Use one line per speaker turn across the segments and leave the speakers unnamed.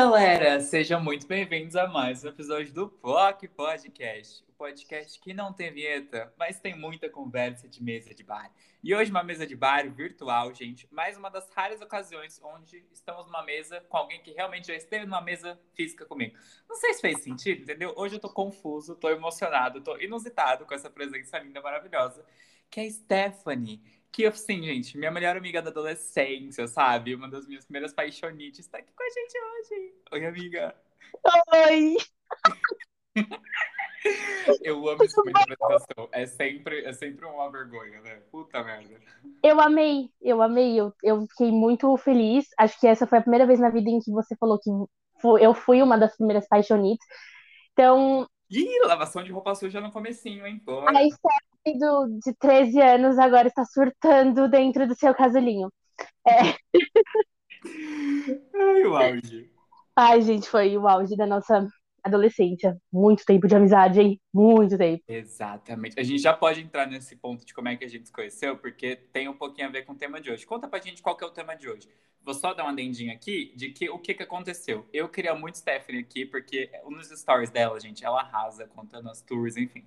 galera, sejam muito bem-vindos a mais um episódio do POC Podcast, o podcast que não tem vinheta, mas tem muita conversa de mesa de bar. E hoje uma mesa de bar virtual, gente, mais uma das raras ocasiões onde estamos numa mesa com alguém que realmente já esteve numa mesa física comigo. Não sei se fez sentido, entendeu? Hoje eu tô confuso, tô emocionado, tô inusitado com essa presença linda, maravilhosa, que é a Stephanie. Que, assim, gente, minha melhor amiga da adolescência, sabe? Uma das minhas primeiras paixonites está aqui com a gente hoje. Oi, amiga.
Oi!
Eu amo esse tipo de apresentação. É sempre, é sempre uma vergonha, né? Puta merda.
Eu amei, eu amei. Eu, eu fiquei muito feliz. Acho que essa foi a primeira vez na vida em que você falou que eu fui uma das primeiras paixonites. Então.
Ih, lavação de roupa suja no comecinho, hein? Pô.
A Stephanie do, de 13 anos agora está surtando dentro do seu casulinho. É.
Ai, o auge.
Ai, gente, foi o auge da nossa adolescência. Muito tempo de amizade, hein? Muito tempo.
Exatamente. A gente já pode entrar nesse ponto de como é que a gente se conheceu, porque tem um pouquinho a ver com o tema de hoje. Conta pra gente qual que é o tema de hoje. Vou só dar uma dendinha aqui de que o que, que aconteceu. Eu queria muito Stephanie aqui, porque nos stories dela, gente, ela arrasa contando as tours, enfim.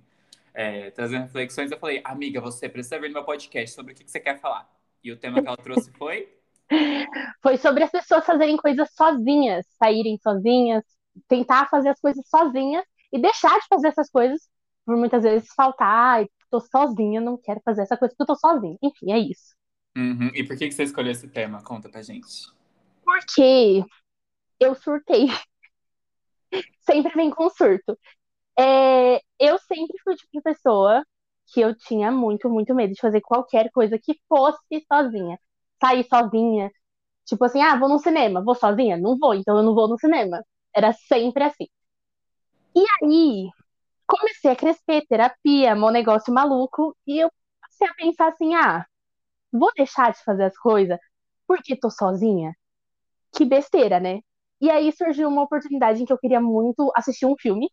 É, trazendo reflexões, eu falei, amiga, você precisa vir no meu podcast sobre o que, que você quer falar. E o tema que ela trouxe foi?
Foi sobre as pessoas fazerem coisas sozinhas, saírem sozinhas, tentar fazer as coisas sozinha e deixar de fazer essas coisas por muitas vezes faltar, tô sozinha, não quero fazer essa coisa porque eu tô sozinha. Enfim, é isso.
Uhum. E por que, que você escolheu esse tema? Conta pra gente.
Porque eu surtei. sempre vem com surto. É, eu sempre fui tipo de pessoa que eu tinha muito, muito medo de fazer qualquer coisa que fosse sozinha. Sair sozinha. Tipo assim, ah, vou no cinema, vou sozinha? Não vou, então eu não vou no cinema. Era sempre assim. E aí, comecei a crescer, terapia, meu negócio maluco, e eu comecei a pensar assim: ah, vou deixar de fazer as coisas porque tô sozinha? Que besteira, né? E aí surgiu uma oportunidade em que eu queria muito assistir um filme.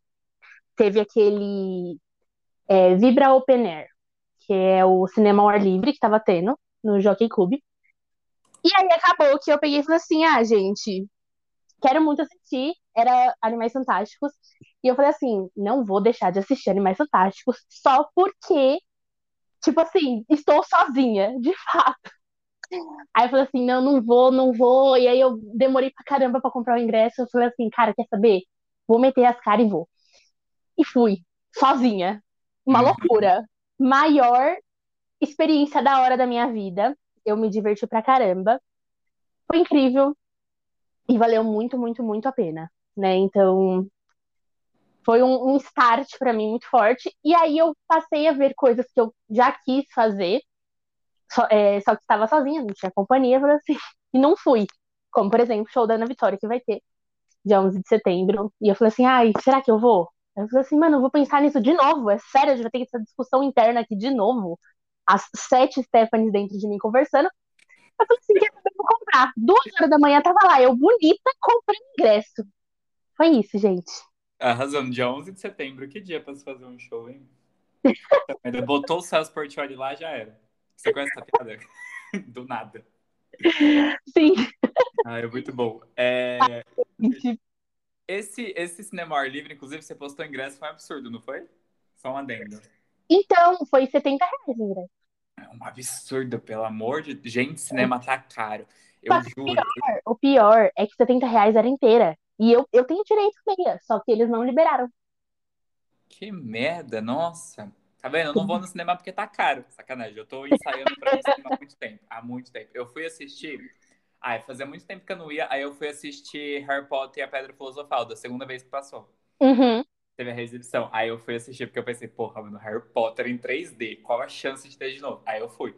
Teve aquele é, Vibra Open Air, que é o cinema ao ar livre que tava tendo no Jockey Club. E aí acabou que eu peguei e falei assim: ah, gente, quero muito assistir, era Animais Fantásticos. E eu falei assim, não vou deixar de assistir Animais Fantásticos só porque, tipo assim, estou sozinha, de fato. Aí eu falei assim, não, não vou, não vou. E aí eu demorei pra caramba pra comprar o ingresso. Eu falei assim, cara, quer saber? Vou meter as caras e vou. E fui, sozinha. Uma loucura. Maior experiência da hora da minha vida. Eu me diverti pra caramba. Foi incrível e valeu muito, muito, muito a pena, né? Então foi um, um start para mim muito forte. E aí eu passei a ver coisas que eu já quis fazer, só, é, só que estava sozinha, não tinha companhia, assim, e não fui. Como, por exemplo, o show da Ana Vitória, que vai ter dia 11 de setembro. E eu falei assim, ai, será que eu vou? Eu falei assim, mano, eu vou pensar nisso de novo. É sério, a gente vai ter essa discussão interna aqui de novo. As sete Stephanies dentro de mim conversando. Eu falei assim, eu vou comprar. Duas horas da manhã tava lá, eu bonita, comprei ingresso. Foi isso, gente.
Arrasando, dia 11 de setembro, que dia pra se fazer um show, hein? Botou o Celso Portioli lá, já era. Você conhece essa piada? Do nada.
Sim.
Ah, é muito bom. É... Esse, esse cinema ar livre, inclusive, você postou ingresso, foi um absurdo, não foi? Só um adendo.
Então, foi 70 reais o ingresso.
É um absurdo, pelo amor de Gente, cinema tá caro. Eu
Mas
juro.
O pior, o pior é que 70 reais era inteira. E eu, eu tenho direito meia, só que eles não liberaram.
Que merda, nossa. Tá vendo? Eu não vou no cinema porque tá caro. Sacanagem. Eu tô ensaiando pra ir no cinema há muito tempo. Há muito tempo. Eu fui assistir. Ai, fazia muito tempo que eu não ia. Aí eu fui assistir Harry Potter e a Pedra Filosofal, da segunda vez que passou.
Uhum.
Teve a reexibição. Aí eu fui assistir porque eu pensei, porra, mano, Harry Potter em 3D. Qual a chance de ter de novo? Aí eu fui.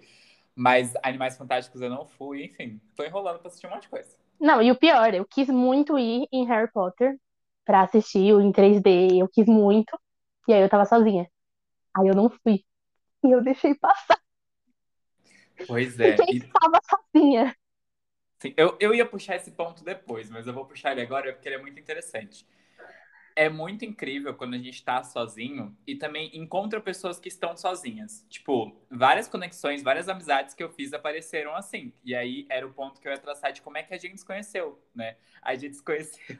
Mas Animais Fantásticos eu não fui, enfim. Tô enrolando pra assistir um monte de coisa.
Não, e o pior, eu quis muito ir em Harry Potter pra assistir o em 3D. Eu quis muito. E aí eu tava sozinha. Aí eu não fui. E eu deixei passar.
Pois é.
Porque
E,
estava sozinha.
Sim, eu, eu ia puxar esse ponto depois, mas eu vou puxar ele agora porque ele é muito interessante. é muito incrível quando a gente tá sozinho e também encontra pessoas que estão sozinhas. Tipo, várias conexões, várias amizades que eu fiz apareceram assim. E aí era o ponto que eu ia traçar de como é que a gente se conheceu, né? A gente se conheceu.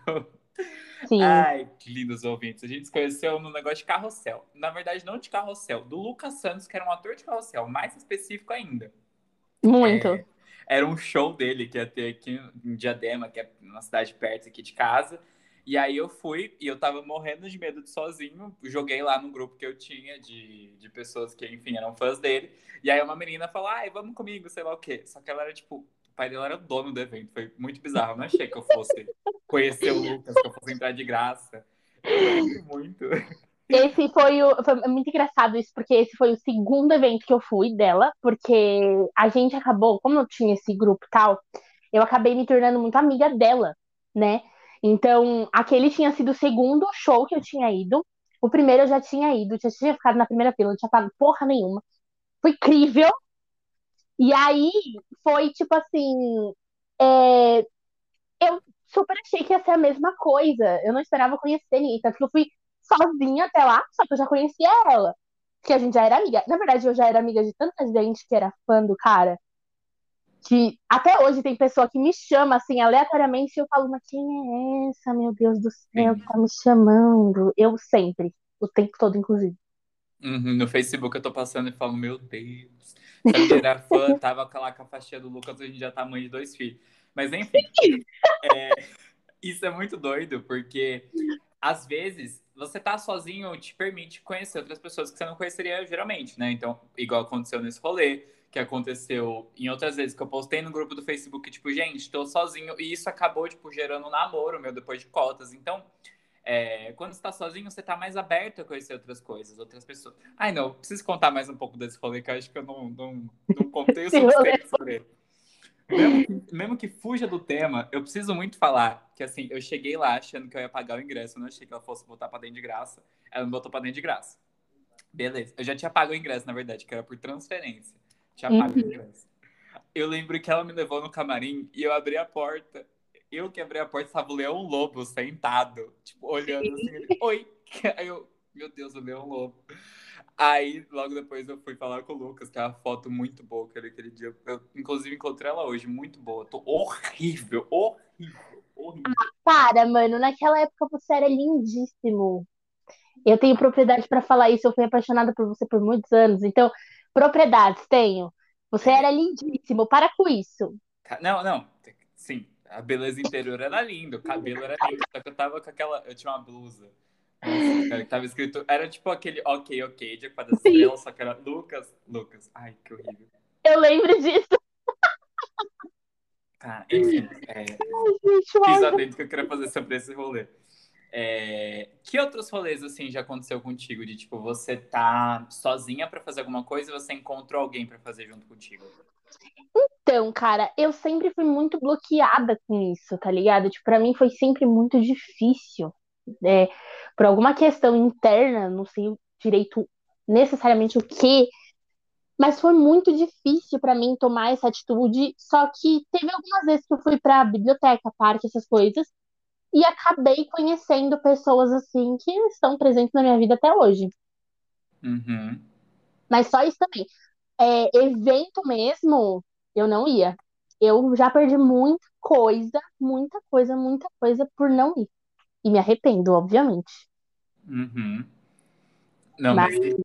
Sim.
Ai, que lindos ouvintes. A gente se conheceu no negócio de carrossel. Na verdade, não de carrossel, do Lucas Santos, que era um ator de carrossel, mais específico ainda.
Muito.
É, era um show dele que ia ter aqui em Diadema, que é uma cidade perto aqui de casa. E aí eu fui e eu tava morrendo de medo de sozinho. Joguei lá no grupo que eu tinha de, de pessoas que, enfim, eram fãs dele. E aí uma menina falou, ai, vamos comigo, sei lá o quê. Só que ela era tipo, o pai dela era o dono do evento. Foi muito bizarro. Eu não achei que eu fosse conhecer o Lucas, que eu fosse entrar de graça. Eu muito.
Esse foi o. Foi muito engraçado isso, porque esse foi o segundo evento que eu fui dela, porque a gente acabou, como eu tinha esse grupo e tal, eu acabei me tornando muito amiga dela, né? Então, aquele tinha sido o segundo show que eu tinha ido. O primeiro eu já tinha ido, já tinha ficado na primeira fila, não tinha pago porra nenhuma. Foi incrível. E aí foi tipo assim. é, Eu super achei que ia ser a mesma coisa. Eu não esperava conhecer ninguém. Tanto que eu fui sozinha até lá, só que eu já conhecia ela. Porque a gente já era amiga. Na verdade, eu já era amiga de tanta gente que era fã do cara. Que até hoje tem pessoa que me chama assim aleatoriamente e eu falo, mas quem é essa, meu Deus do céu, que tá me chamando? Eu sempre, o tempo todo, inclusive.
Uhum, no Facebook eu tô passando e falo, meu Deus. Que era fã, tava lá com a faixinha do Lucas, a gente já tá mãe de dois filhos. Mas enfim, é, isso é muito doido, porque às vezes você tá sozinho te permite conhecer outras pessoas que você não conheceria geralmente, né? Então, igual aconteceu nesse rolê, que aconteceu em outras vezes que eu postei no grupo do Facebook, tipo, gente, tô sozinho, e isso acabou, tipo, gerando um namoro meu depois de cotas. Então, é, quando você tá sozinho, você tá mais aberto a conhecer outras coisas, outras pessoas. Ai, não, preciso contar mais um pouco desse rolê, que eu acho que eu não, não, não contei o suficiente sobre ele. Mesmo que, mesmo que fuja do tema, eu preciso muito falar que, assim, eu cheguei lá achando que eu ia pagar o ingresso, eu não achei que ela fosse botar pra dentro de graça. Ela me botou pra dentro de graça. Beleza. Eu já tinha pago o ingresso, na verdade, que era por transferência. Tinha pago o ingresso. Eu lembro que ela me levou no camarim e eu abri a porta. Eu que abri a porta, estava o Leão Lobo sentado, tipo, olhando assim. Ele, Oi! Aí eu, meu Deus, o Leão Lobo. Aí, logo depois, eu fui falar com o Lucas, que é uma foto muito boa aquele, aquele dia. Eu, inclusive, encontrei ela hoje, muito boa. Tô horrível, horrível, horrível.
Para, mano, naquela época você era lindíssimo. Eu tenho propriedade pra falar isso, eu fui apaixonada por você por muitos anos. Então, propriedades tenho. Você era lindíssimo, para com isso.
Ca- Não, não. Sim, a beleza interior era linda, o cabelo era lindo. Só que eu tava com aquela. Eu tinha uma blusa. Nossa, cara, que tava escrito. Era tipo aquele ok, ok, de Aqua das
Sim.
Estrelas, só que era Lucas, Lucas. Ai, que horrível.
Eu lembro disso,
Tá, enfim. é,
gente.
fiz adendo que eu queria fazer sobre esse rolê. É, que outros rolês, assim, já aconteceu contigo? De, tipo, você tá sozinha pra fazer alguma coisa e você encontrou alguém pra fazer junto contigo?
Então, cara, eu sempre fui muito bloqueada com isso, tá ligado? Tipo, pra mim foi sempre muito difícil. É, por alguma questão interna, não sei direito necessariamente o que, mas foi muito difícil pra mim tomar essa atitude. Só que teve algumas vezes que eu fui pra biblioteca, parque, essas coisas, e acabei conhecendo pessoas assim que estão presentes na minha vida até hoje.
Uhum.
Mas só isso também. É, evento mesmo, eu não ia. Eu já perdi muita coisa, muita coisa, muita coisa por não ir. E me arrependo, obviamente.
Uhum. Não, mas.
Mas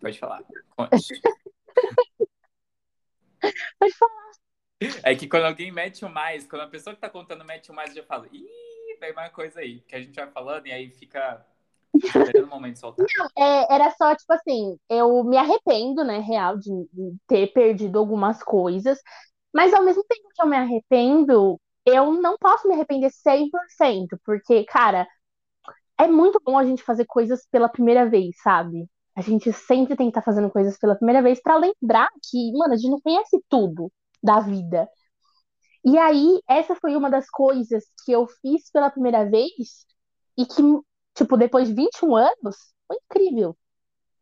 Pode falar. Conte.
pode falar.
É que quando alguém mete o mais, quando a pessoa que tá contando mete o mais, eu já falo, ih, vem mais coisa aí. Que a gente vai falando e aí fica esperando o momento soltar.
É, era só, tipo assim, eu me arrependo, né, real, de ter perdido algumas coisas. Mas ao mesmo tempo que eu me arrependo, eu não posso me arrepender 100%, porque, cara, é muito bom a gente fazer coisas pela primeira vez, sabe? A gente sempre tem que estar fazendo coisas pela primeira vez pra lembrar que, mano, a gente não conhece tudo da vida. E aí, essa foi uma das coisas que eu fiz pela primeira vez e que, tipo, depois de 21 anos, foi incrível.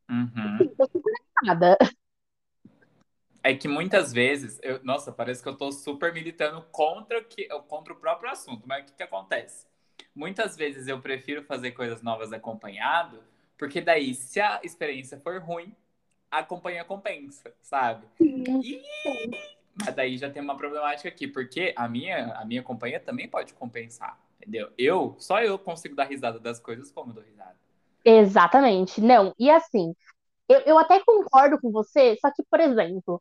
Uhum.
Eu fico nada.
É que muitas vezes, eu- nossa, parece que eu tô super militando contra, o que, contra o próprio assunto, mas o que, que acontece? muitas vezes eu prefiro fazer coisas novas acompanhado, porque daí, se a experiência for ruim, a companhia compensa, sabe? E... Mas daí já tem uma problemática aqui, porque a minha, a minha companhia também pode compensar, entendeu? Eu, só eu consigo dar risada das coisas como eu dou risada.
Exatamente. Não, e assim, eu, eu até concordo com você, só que, por exemplo,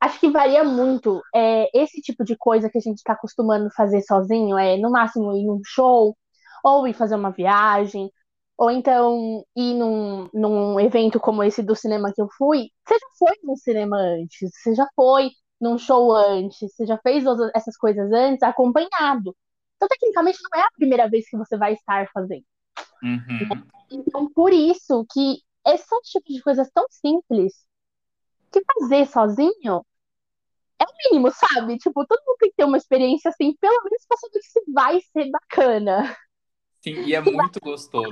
acho que varia muito. É, esse tipo de coisa que a gente está acostumando a fazer sozinho, é no máximo ir num show, ou ir fazer uma viagem, ou então ir num, num evento como esse do cinema que eu fui. Você já foi num cinema antes, você já foi num show antes, você já fez essas coisas antes acompanhado. Então, tecnicamente, não é a primeira vez que você vai estar fazendo.
Uhum.
Então, por isso que esses são tipos de coisas tão simples que fazer sozinho é o mínimo, sabe? Tipo, todo mundo tem que ter uma experiência assim, pelo menos pra saber se vai ser bacana.
Sim, e é muito gostoso.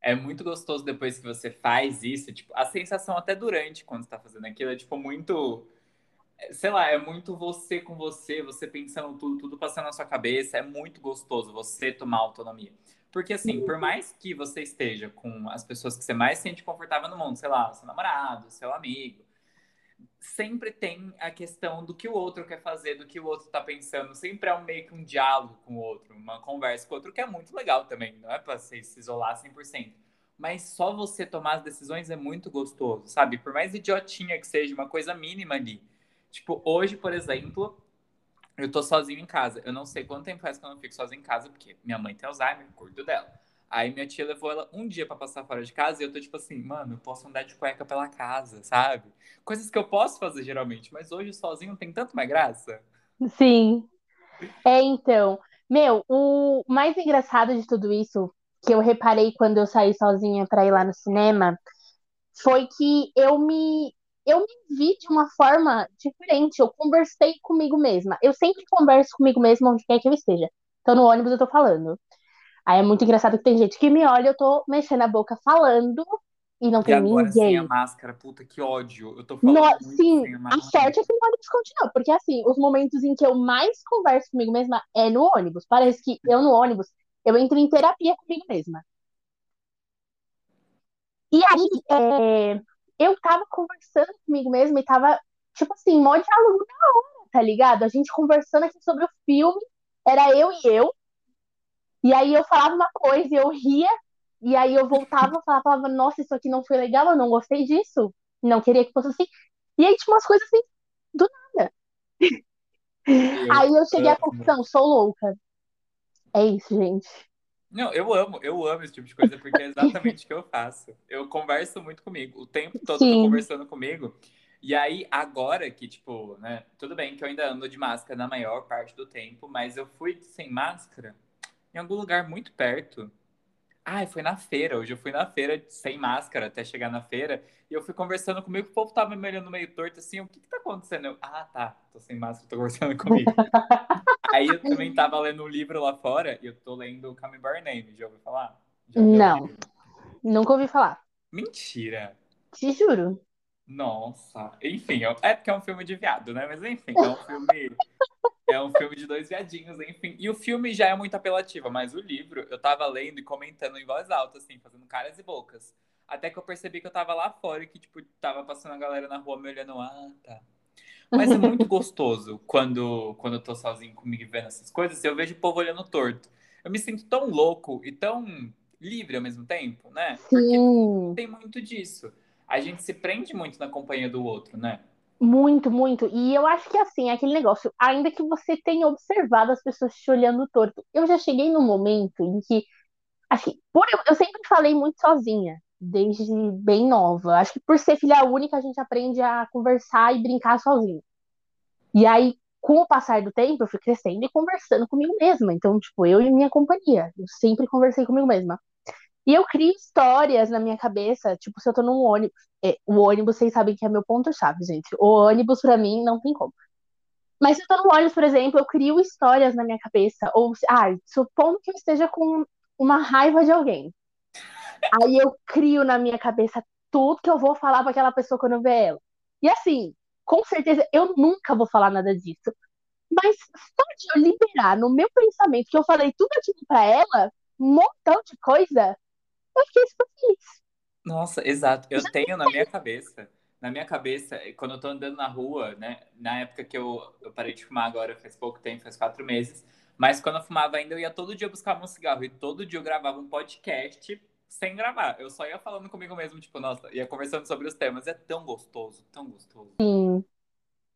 É muito gostoso depois que você faz isso, tipo, a sensação até durante quando você tá fazendo aquilo é tipo muito sei lá, é muito você com você, você pensando tudo, tudo passando na sua cabeça, é muito gostoso você tomar autonomia. Porque assim, por mais que você esteja com as pessoas que você mais sente confortável no mundo, sei lá, seu namorado, seu amigo, sempre tem a questão do que o outro quer fazer, do que o outro tá pensando. Sempre é um, meio que um diálogo com o outro, uma conversa com o outro, que é muito legal também. Não é pra se isolar 100%. Mas só você tomar as decisões é muito gostoso, sabe? Por mais idiotinha que seja, uma coisa mínima ali. Tipo, hoje, por exemplo, eu tô sozinho em casa. Eu não sei quanto tempo faz que eu não fico sozinho em casa, porque minha mãe tem Alzheimer, cuido dela. Aí minha tia levou ela um dia para passar fora de casa e eu tô tipo assim, mano, eu posso andar de cueca pela casa, sabe? Coisas que eu posso fazer geralmente, mas hoje sozinho tem tanto mais graça.
Sim. É, então. Meu, o mais engraçado de tudo isso, que eu reparei quando eu saí sozinha para ir lá no cinema, foi que eu me eu me vi de uma forma diferente. Eu conversei comigo mesma. Eu sempre converso comigo mesma onde quer que eu esteja. Então no ônibus eu tô falando. Aí é muito engraçado que tem gente que me olha, eu tô mexendo a boca falando e não e tem agora ninguém. sem
a máscara, puta que ódio. Eu tô falando muito
sim,
a.
A sorte é que o ônibus continua, porque assim, os momentos em que eu mais converso comigo mesma é no ônibus. Parece que eu no ônibus, eu entro em terapia comigo mesma. E aí, é, eu tava conversando comigo mesma e tava, tipo assim, mó diálogo da hora, tá ligado? A gente conversando aqui sobre o filme, era eu e eu, e aí eu falava uma coisa e eu ria, e aí eu voltava e falava, nossa, isso aqui não foi legal, eu não gostei disso, não queria que fosse assim. E aí tinha umas coisas assim, do nada. Eu aí eu cheguei à conclusão, sou louca. É isso, gente.
Não, eu amo, eu amo esse tipo de coisa, porque é exatamente o que eu faço. Eu converso muito comigo, o tempo todo Sim. tô conversando comigo. E aí, agora que, tipo, né, tudo bem que eu ainda ando de máscara na maior parte do tempo, mas eu fui sem máscara em algum lugar muito perto. Ai, foi na feira. Hoje eu fui na feira sem máscara até chegar na feira. E eu fui conversando comigo, o povo tava me olhando meio torto assim, o que que tá acontecendo? Eu, ah, tá, tô sem máscara, tô conversando comigo. Aí eu também tava lendo um livro lá fora e eu tô lendo Come By Name, já ouviu falar? Já
Não, nunca ouvi falar.
Mentira.
Te juro.
Nossa, enfim, é porque é um filme de viado, né? Mas enfim, é um filme é um filme de dois viadinhos, enfim. E o filme já é muito apelativo, mas o livro eu tava lendo e comentando em voz alta, assim, fazendo caras e bocas. Até que eu percebi que eu tava lá fora e que, tipo, tava passando a galera na rua me olhando, ah, tá. Mas é muito gostoso quando, quando eu tô sozinho comigo vendo essas coisas, eu vejo o povo olhando torto. Eu me sinto tão louco e tão livre ao mesmo tempo, né? Porque
Sim.
tem muito disso. A gente se prende muito na companhia do outro, né?
Muito, muito. E eu acho que assim, é aquele negócio, ainda que você tenha observado as pessoas te olhando torto, eu já cheguei num momento em que, assim, por eu, eu sempre falei muito sozinha, desde bem nova. Acho que por ser filha única, a gente aprende a conversar e brincar sozinho. E aí, com o passar do tempo, eu fui crescendo e conversando comigo mesma. Então, tipo, eu e minha companhia, eu sempre conversei comigo mesma. E eu crio histórias na minha cabeça, tipo, se eu tô num ônibus. É, o ônibus, vocês sabem que é meu ponto-chave, gente. O ônibus, pra mim, não tem como. Mas se eu tô no ônibus, por exemplo, eu crio histórias na minha cabeça. Ou, ah, supondo que eu esteja com uma raiva de alguém. Aí eu crio na minha cabeça tudo que eu vou falar pra aquela pessoa quando eu ver ela. E assim, com certeza, eu nunca vou falar nada disso. Mas só de eu liberar no meu pensamento que eu falei tudo aquilo pra ela, um montão de coisa, eu fiquei super feliz.
Nossa, exato. Eu tenho na minha cabeça, na minha cabeça, quando eu tô andando na rua, né? Na época que eu, eu parei de fumar agora, faz pouco tempo, faz quatro meses. Mas quando eu fumava ainda, eu ia todo dia buscar um cigarro. E todo dia eu gravava um podcast sem gravar. Eu só ia falando comigo mesmo, tipo, nossa, ia conversando sobre os temas. É tão gostoso, tão gostoso.
Sim.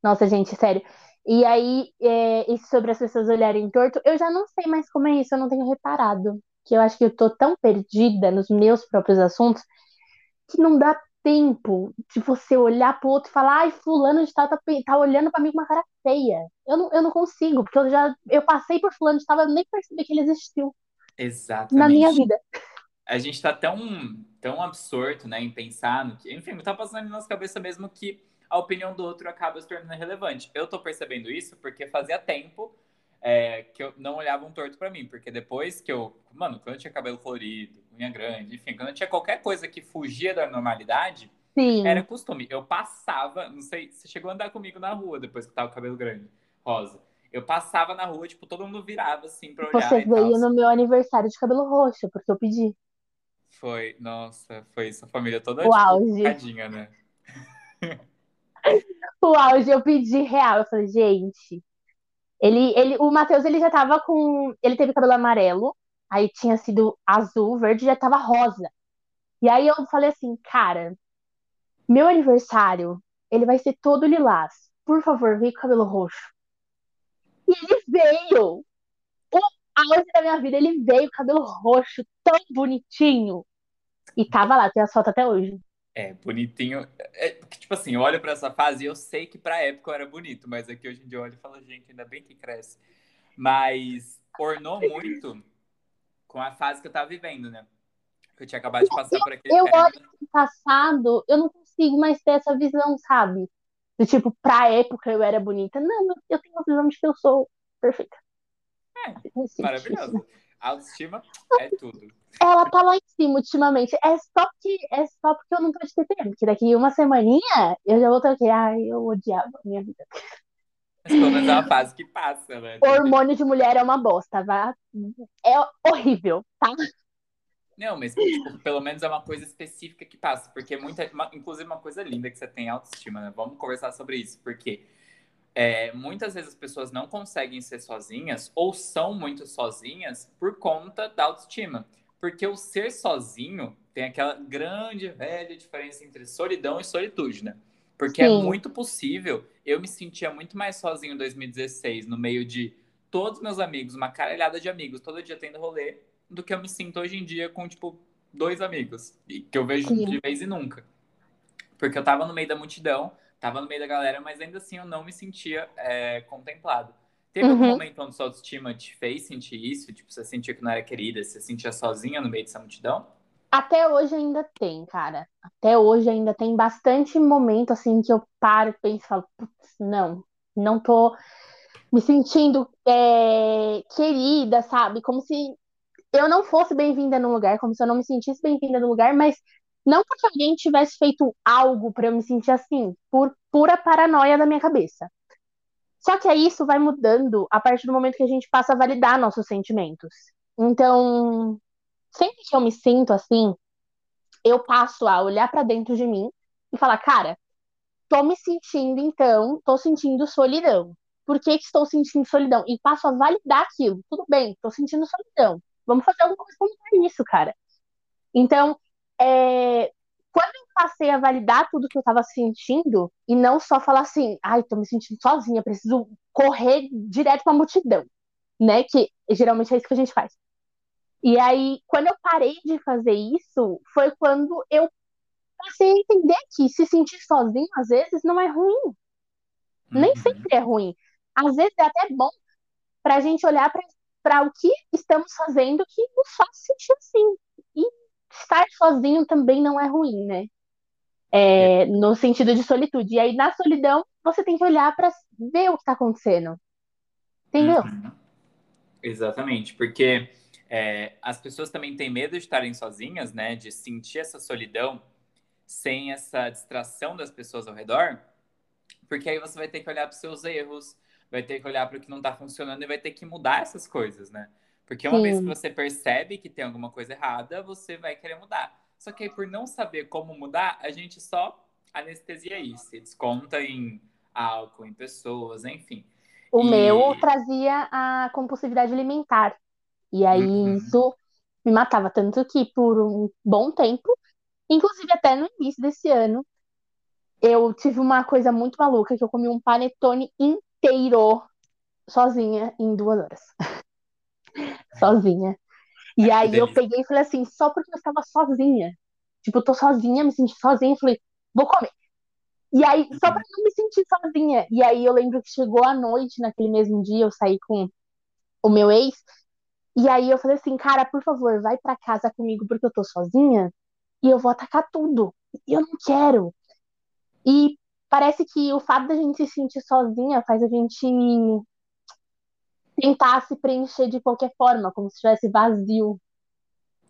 Nossa, gente, sério. E aí, é, isso sobre as pessoas olharem torto, eu já não sei mais como é isso, eu não tenho reparado. Que eu acho que eu tô tão perdida nos meus próprios assuntos que não dá tempo de você olhar pro outro e falar, ai, fulano de tal tá, tá olhando pra mim com uma cara feia. Eu não, eu não consigo, porque eu já eu passei por fulano de tal, eu nem percebi que ele existiu.
Exatamente.
Na minha vida.
A gente tá tão, tão absorto, né, em pensar no que. Enfim, tá passando na nossa cabeça mesmo que a opinião do outro acaba se tornando relevante. Eu tô percebendo isso porque fazia tempo é, que eu não olhava um torto para mim, porque depois que eu. Mano, quando eu tinha cabelo florido, unha grande, enfim, quando eu tinha qualquer coisa que fugia da normalidade,
Sim.
era costume. Eu passava, não sei, você chegou a andar comigo na rua depois que tava com o cabelo grande, rosa. Eu passava na rua, tipo, todo mundo virava assim pra olhar.
Você veio no meu aniversário de cabelo roxo, porque eu pedi.
Foi, nossa, foi isso. A família toda
o auge.
né?
o auge, eu pedi real. Eu falei, gente. Ele, ele, o Matheus, ele já tava com. Ele teve cabelo amarelo, aí tinha sido azul, verde, já tava rosa. E aí eu falei assim, cara, meu aniversário, ele vai ser todo lilás. Por favor, vem com cabelo roxo. E ele veio. O auge da minha vida, ele veio, cabelo roxo, tão bonitinho. E tava lá, tem as fotos até hoje.
É, bonitinho. É, tipo assim, eu olho pra essa fase e eu sei que pra época eu era bonito, mas aqui hoje em dia eu olho e falo, gente, ainda bem que cresce. Mas ornou muito com a fase que eu tava vivendo, né? Que eu tinha acabado de passar por aquele
Eu olho pro passado, eu não consigo mais ter essa visão, sabe? Do tipo, pra época eu era bonita. Não, eu tenho a visão de que eu sou perfeita.
É, maravilhoso. Autoestima é tudo.
Ela tá lá em cima ultimamente. É só que é só porque eu não tô de TPM, porque daqui uma semaninha eu já vou ter aqui. Ai, eu odiava a minha vida.
Mas pelo menos é uma fase que passa, né?
O hormônio de mulher é uma bosta, vá. É horrível, tá?
Não, mas tipo, pelo menos é uma coisa específica que passa, porque muita, uma, inclusive uma coisa linda que você tem autoestima, né? Vamos conversar sobre isso, porque é, muitas vezes as pessoas não conseguem ser sozinhas ou são muito sozinhas por conta da autoestima. Porque o ser sozinho tem aquela grande velha diferença entre solidão e solitude, né? Porque é Sim. é muito possível. Eu me sentia muito mais sozinho em 2016, no meio de todos meus amigos, uma caralhada de amigos, todo dia tendo rolê, do que eu me sinto hoje em dia com, tipo, dois amigos, que eu vejo Sim. de vez e nunca. Porque eu tava no meio da multidão, tava no meio da galera, mas ainda assim eu não me sentia é, contemplado. Teve uhum. algum momento onde sua autoestima te fez sentir isso? Tipo, você sentia que não era querida, você sentia sozinha no meio dessa multidão?
Até hoje ainda tem, cara. Até hoje ainda tem bastante momento assim que eu paro, penso e falo, putz, não, não tô me sentindo é, querida, sabe? Como se eu não fosse bem-vinda no lugar, como se eu não me sentisse bem-vinda no lugar, mas não porque alguém tivesse feito algo para eu me sentir assim, por pura paranoia da minha cabeça. Só que aí isso vai mudando a partir do momento que a gente passa a validar nossos sentimentos. Então, sempre que eu me sinto assim, eu passo a olhar para dentro de mim e falar, cara, tô me sentindo então, tô sentindo solidão. Por que, que estou sentindo solidão? E passo a validar aquilo. Tudo bem, tô sentindo solidão. Vamos fazer alguma coisa para isso, cara. Então, é, quando eu passei a validar tudo que eu estava sentindo, e não só falar assim, ai, tô me sentindo sozinha, preciso correr direto pra multidão, né? Que geralmente é isso que a gente faz. E aí, quando eu parei de fazer isso, foi quando eu passei a entender que se sentir sozinho, às vezes, não é ruim. Uhum. Nem sempre é ruim. Às vezes é até bom pra gente olhar pra para o que estamos fazendo que nos faz sentir assim. E estar sozinho também não é ruim, né? É, é. no sentido de solitude. E aí, na solidão, você tem que olhar para ver o que está acontecendo. Entendeu? Uhum.
Exatamente, porque é, as pessoas também têm medo de estarem sozinhas, né? De sentir essa solidão sem essa distração das pessoas ao redor, porque aí você vai ter que olhar para os seus erros, vai ter que olhar para o que não está funcionando e vai ter que mudar essas coisas, né? Porque uma vez que
Sim.
você percebe que tem alguma coisa errada, você vai querer mudar. Só que aí, por não saber como mudar, a gente só anestesia isso. Se desconta em álcool, em pessoas, enfim.
O
E-
meu trazia a compulsividade alimentar. E aí
Uhum.
isso me matava. Tanto que por um bom tempo, inclusive até no início desse ano, eu tive uma coisa muito maluca, que eu comi um panetone inteiro sozinha em duas horas. Sozinha. E aí eu
delícia.
peguei e falei assim, só porque eu estava sozinha. Tipo, eu tô sozinha, me senti sozinha, eu falei, vou comer. E aí, só pra não me sentir sozinha. E aí eu lembro que chegou a noite, naquele mesmo dia, eu saí com o meu ex. E aí eu falei assim, cara, por favor, vai pra casa comigo porque eu tô sozinha e eu vou atacar tudo. E eu não quero. E parece que o fato da gente se sentir sozinha faz a gente tentar se preencher de qualquer forma, como se estivesse vazio.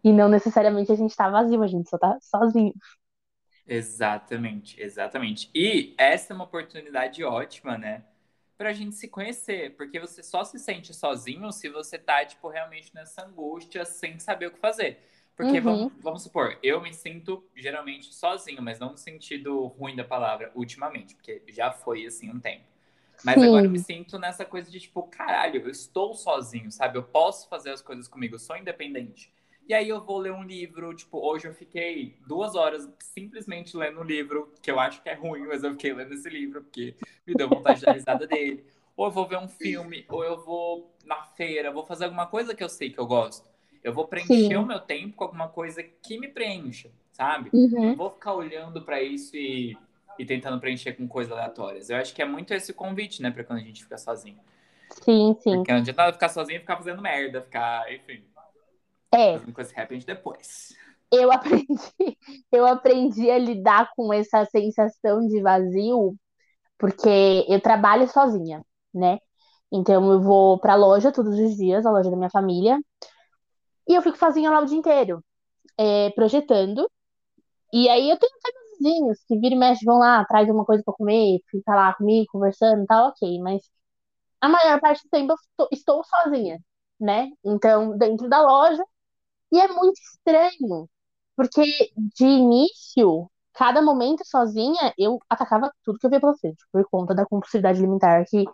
E não necessariamente a gente tá vazio, a gente só tá sozinho.
Exatamente, exatamente. E essa é uma oportunidade ótima, né? Pra gente se conhecer, porque você só se sente sozinho se você tá, tipo, realmente nessa angústia, sem saber o que fazer. Porque,
Uhum.
vamos, vamos supor, eu me sinto geralmente sozinho, mas não no sentido ruim da palavra, ultimamente, porque já foi assim um tempo. Mas
Sim.
agora eu me sinto nessa coisa de, tipo, caralho, eu estou sozinho, sabe? Eu posso fazer as coisas comigo, eu sou independente. E aí eu vou ler um livro, tipo, hoje eu fiquei duas horas simplesmente lendo um livro, que eu acho que é ruim, mas eu fiquei lendo esse livro, porque me deu vontade de dar risada dele. Ou eu vou ver um filme, ou eu vou na feira, vou fazer alguma coisa que eu sei que eu gosto. Eu vou preencher
Sim.
o meu tempo com alguma coisa que me preencha, sabe?
Uhum.
Não vou ficar olhando pra isso e, e tentando preencher com coisas aleatórias. Eu acho que é muito esse o convite, né, pra quando a gente fica sozinho.
Sim, sim.
Porque não adianta nada ficar sozinho e ficar fazendo merda, ficar, enfim,
É,
fazendo coisa que arrepende depois.
eu aprendi, eu aprendi a lidar com essa sensação de vazio, porque eu trabalho sozinha, né? Então eu vou pra loja todos os dias, a loja da minha família, e eu fico sozinha lá o dia inteiro, é, projetando. E aí eu tenho vizinhos que vira e mexe, vão lá, traz uma coisa pra comer, fica lá comigo, conversando tal, ok, mas a maior parte do tempo eu estou, estou sozinha, né? Então, dentro da loja, e é muito estranho, porque de início, cada momento sozinha, eu atacava tudo que eu via pela frente, por conta da compulsividade alimentar, que,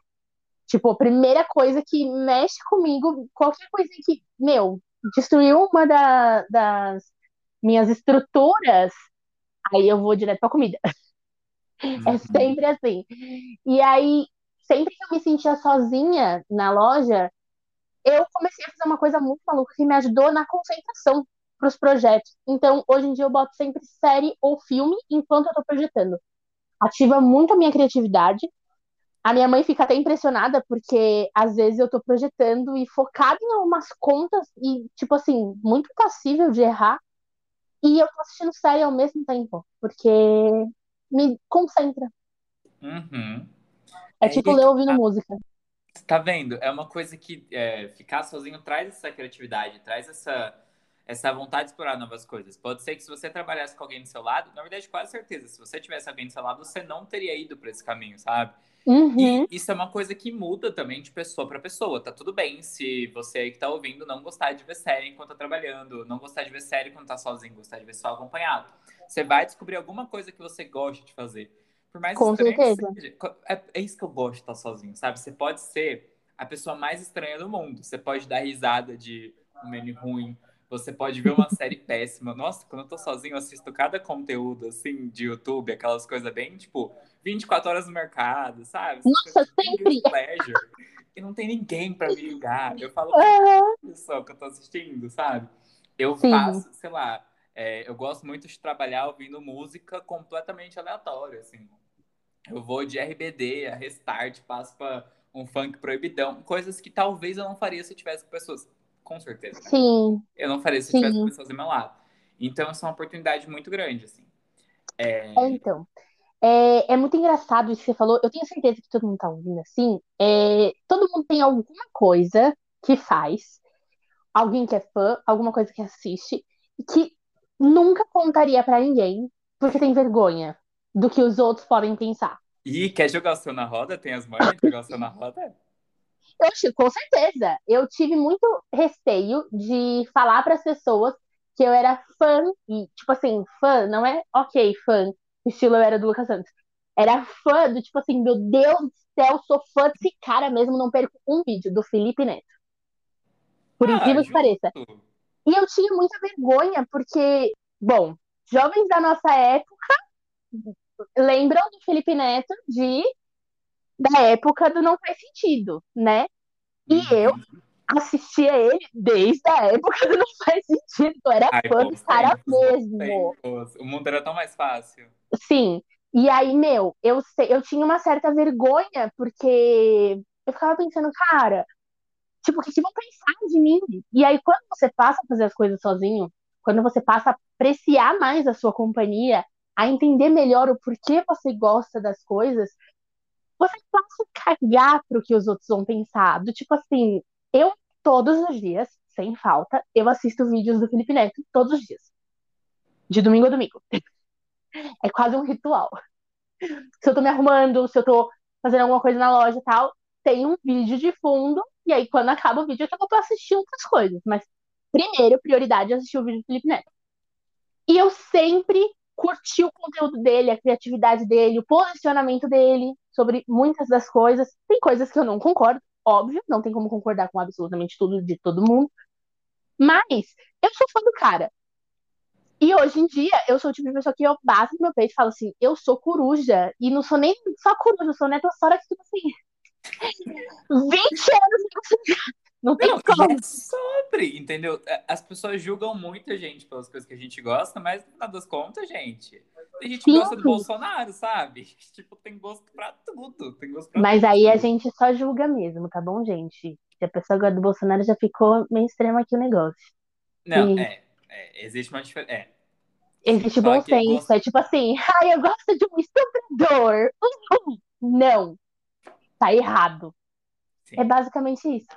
tipo, a primeira coisa que mexe comigo, qualquer coisa que, meu, destruiu uma da- das minhas estruturas, aí eu vou direto pra comida. É
Uhum.
sempre assim. E aí, sempre que eu me sentia sozinha na loja, eu comecei a fazer uma coisa muito maluca que me ajudou na concentração para os projetos. Então, hoje em dia eu boto sempre série ou filme enquanto eu tô projetando. Ativa muito a minha criatividade. A minha mãe fica até impressionada porque às vezes eu tô projetando e focada em algumas contas e, tipo assim, muito passível de errar. E eu tô assistindo série ao mesmo tempo, porque me concentra.
Uhum.
É tipo ler ouvindo música.
Tá vendo? É uma coisa que é, ficar sozinho traz essa criatividade, traz essa, essa vontade de explorar novas coisas. Pode ser que se você trabalhasse com alguém do seu lado, na verdade, quase certeza, se você tivesse alguém do seu lado, você não teria ido para esse caminho, sabe?
Uhum.
E isso é uma coisa que muda também de pessoa para pessoa. Tá tudo bem se você aí que tá ouvindo não gostar de ver série enquanto tá trabalhando, não gostar de ver série quando tá sozinho, gostar de ver só acompanhado. Você vai descobrir alguma coisa que você gosta de fazer. Por mais
Com
estranho que
certeza.
seja. É, é isso que eu gosto de estar sozinho, sabe? Você pode ser a pessoa mais estranha do mundo. Você pode dar risada de um meme ruim. Você pode ver uma série péssima. Nossa, quando eu tô sozinho, eu assisto cada conteúdo, assim, de YouTube, aquelas coisas bem, tipo, 24 horas no mercado, sabe?
Nossa, sempre.
pleasure. E não tem ninguém pra me ligar. Eu falo,
Aham.
pessoa que eu tô assistindo, sabe? Eu
Sim.
faço, sei lá, é, eu gosto muito de trabalhar ouvindo música completamente aleatória, assim. Eu vou de RBD a Restart, passo pra um funk proibidão, coisas que talvez eu não faria se eu tivesse com pessoas. Com certeza, né?
Sim,
Eu não faria se eu tivesse
sim.
pessoas do meu lado. Então, isso é uma oportunidade muito grande, assim. É,
É, então. É, é muito engraçado isso que você falou. Eu tenho certeza que todo mundo tá ouvindo assim. É, todo mundo tem alguma coisa que faz, alguém que é fã, alguma coisa que assiste, que nunca contaria pra ninguém, porque tem vergonha do que os outros podem pensar.
E quer jogar o seu na roda? Tem as manhas de jogar o seu na roda?
Eu, com certeza. Eu tive muito receio de falar para as pessoas que eu era fã, e, tipo assim, fã, não é ok, fã, estilo eu era do Lucas Santos. Era fã do tipo assim, meu Deus do céu, sou fã desse cara mesmo, não perco um vídeo do Felipe Neto. Por
Ah,
incrível que pareça. E eu tinha muita vergonha, porque, bom, jovens da nossa época lembram do Felipe Neto de da época do Não Faz Sentido, né? E eu
Uhum.
assistia ele desde a época do Não Faz Sentido. Eu era
Ai,
fã do cara mesmo.
tempos. O mundo era tão mais fácil.
Sim. E aí, meu, eu, eu tinha uma certa vergonha, porque eu ficava pensando, cara, tipo, o que que vão pensar de mim? E aí, quando você passa a fazer as coisas sozinho, quando você passa a apreciar mais a sua companhia, a entender melhor o porquê você gosta das coisas, você passa a cagar pro que os outros vão pensar. Do tipo assim, eu, todos os dias, sem falta, eu assisto vídeos do Felipe Neto, todos os dias. De domingo a domingo. É quase um ritual. Se eu tô me arrumando, se eu tô fazendo alguma coisa na loja e tal, tem um vídeo de fundo, e aí quando acaba o vídeo eu vou assistir outras coisas. Mas primeiro, prioridade é assistir o vídeo do Felipe Neto. E eu sempre curti o conteúdo dele, a criatividade dele, o posicionamento dele sobre muitas das coisas. Tem coisas que eu não concordo, óbvio, não tem como concordar com absolutamente tudo de todo mundo. Mas eu sou fã do cara. E hoje em dia, eu sou o tipo de pessoa que eu bato no meu peito e falo assim, eu sou coruja. E não sou nem só coruja, eu sou netossaura que, tipo assim, 20 anos não tem
Não,
como.
e é sobre, entendeu? É, As pessoas julgam muito a gente pelas coisas que a gente gosta, mas no final das contas, gente, tem gente que gosta do Bolsonaro, sabe? Tipo, tem gosto pra tudo. Tem gosto pra
Mas
tudo.
aí a gente só julga mesmo, tá bom, gente? Se a pessoa gosta do Bolsonaro, já ficou meio extremo aqui o negócio.
Não,
Sim.
é, é, existe uma diferença. É.
Existe bom senso.
gosto-
É tipo assim, ai, eu gosto de um estuprador. Uhum. Não. Tá errado.
Sim.
É basicamente isso.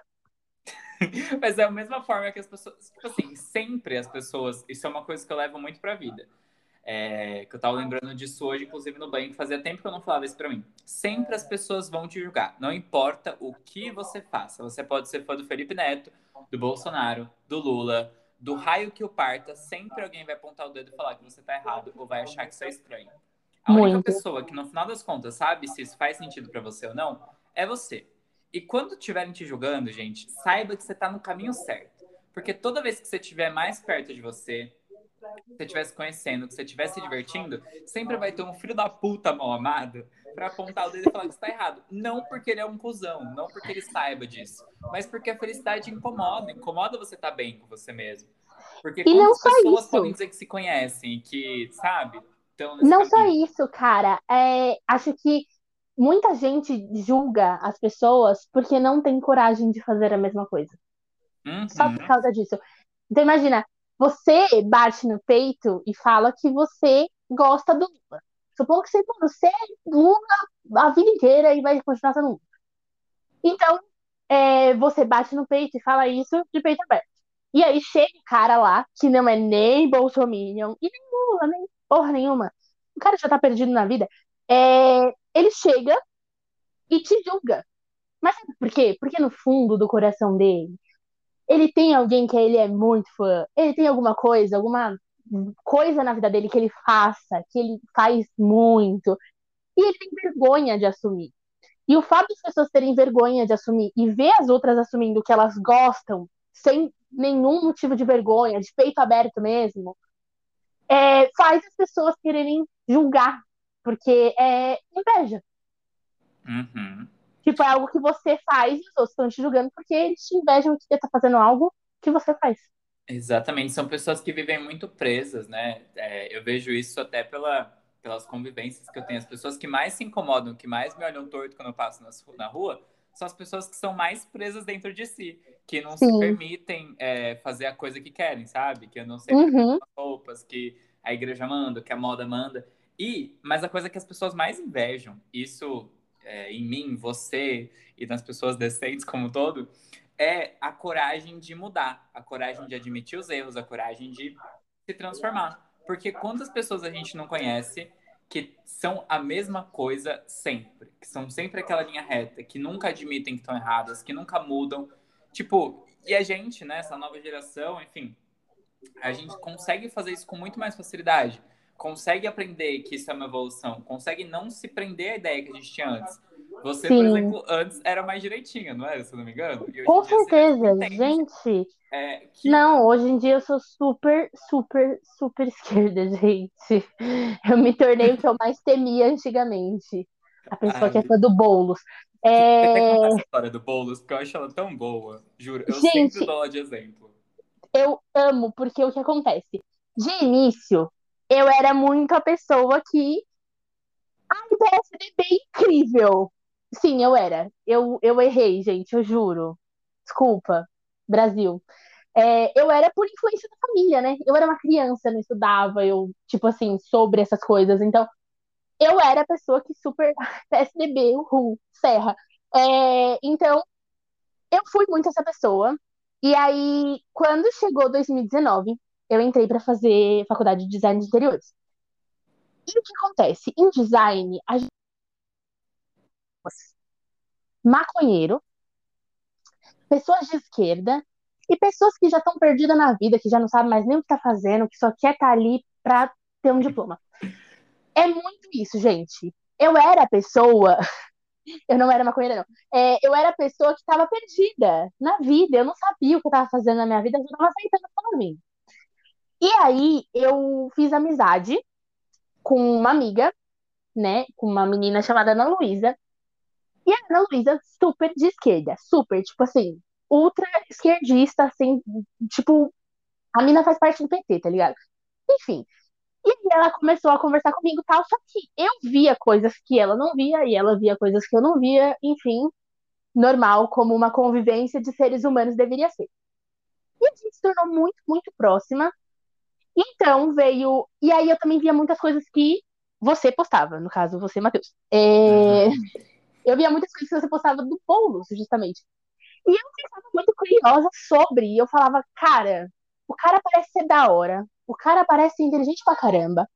Mas é a mesma forma que as pessoas. Tipo assim, sempre as pessoas. Isso é uma coisa que eu levo muito pra vida. É, que eu tava lembrando disso hoje, inclusive no banho, que fazia tempo que eu não falava isso pra mim. Sempre as pessoas vão te julgar. Não importa o que você faça. Você pode ser fã do Felipe Neto, do Bolsonaro, do Lula, do raio que o parta. Sempre alguém vai apontar o dedo e falar que você tá errado ou vai achar que isso é estranho. A única
Muito.
pessoa que no final das contas sabe se isso faz sentido pra você ou não é você. E quando estiverem te julgando, gente, saiba que você tá no caminho certo. Porque toda vez que você estiver mais perto de você, que você estiver se conhecendo, que você estiver se divertindo, sempre vai ter um filho da puta mal amado pra apontar o dedo e falar que você tá errado. Não porque ele é um cuzão, não porque ele saiba disso, mas porque a felicidade incomoda. Incomoda você estar bem com você mesmo. Porque
E não só
pessoas
isso.
podem dizer que se conhecem, que, sabe,
Não só
caminho.
isso, cara. É, acho que muita gente julga as pessoas porque não tem coragem de fazer a mesma coisa. Só por
Uhum.
causa disso. Então, imagina, você bate no peito e fala que você gosta do Lula. Supondo que você, pô, você é Lula a vida inteira e vai continuar sendo Lula. Então, é, você bate no peito e fala isso de peito aberto. E aí chega o cara lá, que não é nem Bolsominion e nem Lula, nem porra nenhuma. O cara já tá perdido na vida. É, ele chega e te julga. Mas sabe por quê? Porque no fundo do coração dele, ele tem alguém que ele é muito fã. Ele tem alguma coisa, alguma coisa na vida dele que ele faça, que ele faz muito. E ele tem vergonha de assumir. E o fato das pessoas terem vergonha de assumir e ver as outras assumindo o que elas gostam, sem nenhum motivo de vergonha, de peito aberto mesmo, é, faz as pessoas quererem julgar. Porque é inveja.
Uhum.
Tipo, é algo que você faz e os outros estão te julgando porque eles te invejam que você tá fazendo algo que você faz.
Exatamente, são pessoas que vivem muito presas, né? É, eu vejo isso até pela, pelas convivências que eu tenho. As pessoas que mais se incomodam, que mais me olham torto quando eu passo nas- na rua, são as pessoas que são mais presas dentro de si, que não se
Sim.
permitem é, fazer a coisa que querem, sabe? Que eu não sei as
Uhum.
roupas que a igreja manda, que a moda manda. E, mas a coisa que as pessoas mais invejam, isso é, em mim, você e nas pessoas decentes como um todo, é a coragem de mudar, a coragem de admitir os erros, a coragem de se transformar. Porque quantas pessoas a gente não conhece que são a mesma coisa sempre, que são sempre aquela linha reta, que nunca admitem que estão erradas, que nunca mudam. Tipo, e a gente, né, essa nova geração, enfim, a gente consegue fazer isso com muito mais facilidade. Consegue aprender que isso é uma evolução, consegue não se prender à ideia que a gente tinha antes. Você, Sim. por exemplo, antes era mais direitinha, não era, se eu não me engano?
Com certeza, gente. É, que... Não, hoje em dia eu sou super, super, super esquerda, gente. Eu me tornei o que eu mais temia antigamente. A pessoa Ai, que é fã do Boulos.
É... Você a história do Boulos, porque eu acho ela tão boa. Juro, eu gente, sempre dou ela de exemplo.
Eu amo, porque o que acontece? De início, eu era muito a pessoa que. Ai, PSDB é incrível. Sim, eu era. Eu, eu errei, gente, eu juro. Desculpa, Brasil. É, eu era por influência da família, né? Eu era uma criança, não estudava, eu, tipo assim, sobre essas coisas. Então, eu era a pessoa que super. PSDB, uhul, Serra. É, então, eu fui muito essa pessoa. E aí, quando chegou 2019, eu entrei para fazer faculdade de design de interiores. E o que acontece? Em design, a gente maconheiro, pessoas de esquerda e pessoas que já estão perdidas na vida, que já não sabem mais nem o que está fazendo, que só quer estar tá ali para ter um diploma. É muito isso, gente. Eu era a pessoa. Eu não era maconheira, não. É, eu era a pessoa que estava perdida na vida. Eu não sabia o que eu estava fazendo na minha vida, eu estava aceitando para mim. E aí eu fiz amizade com uma amiga, né? Com uma menina chamada Ana Luísa. E a Ana Luísa, super de esquerda, super, tipo assim, ultra esquerdista, assim, tipo, a mina faz parte do PT, tá ligado? Enfim. E aí ela começou a conversar comigo e tal, só que eu via coisas que ela não via, e ela via coisas que eu não via, enfim, normal, como uma convivência de seres humanos deveria ser. E a gente se tornou muito, muito próxima. Então veio. E aí eu também via muitas coisas que você postava, no caso, você, Matheus. É... Uhum. Eu via muitas coisas que você postava do Boulos, justamente. E eu ficava muito curiosa sobre. E eu falava, cara, o cara parece ser da hora. O cara parece ser inteligente pra caramba.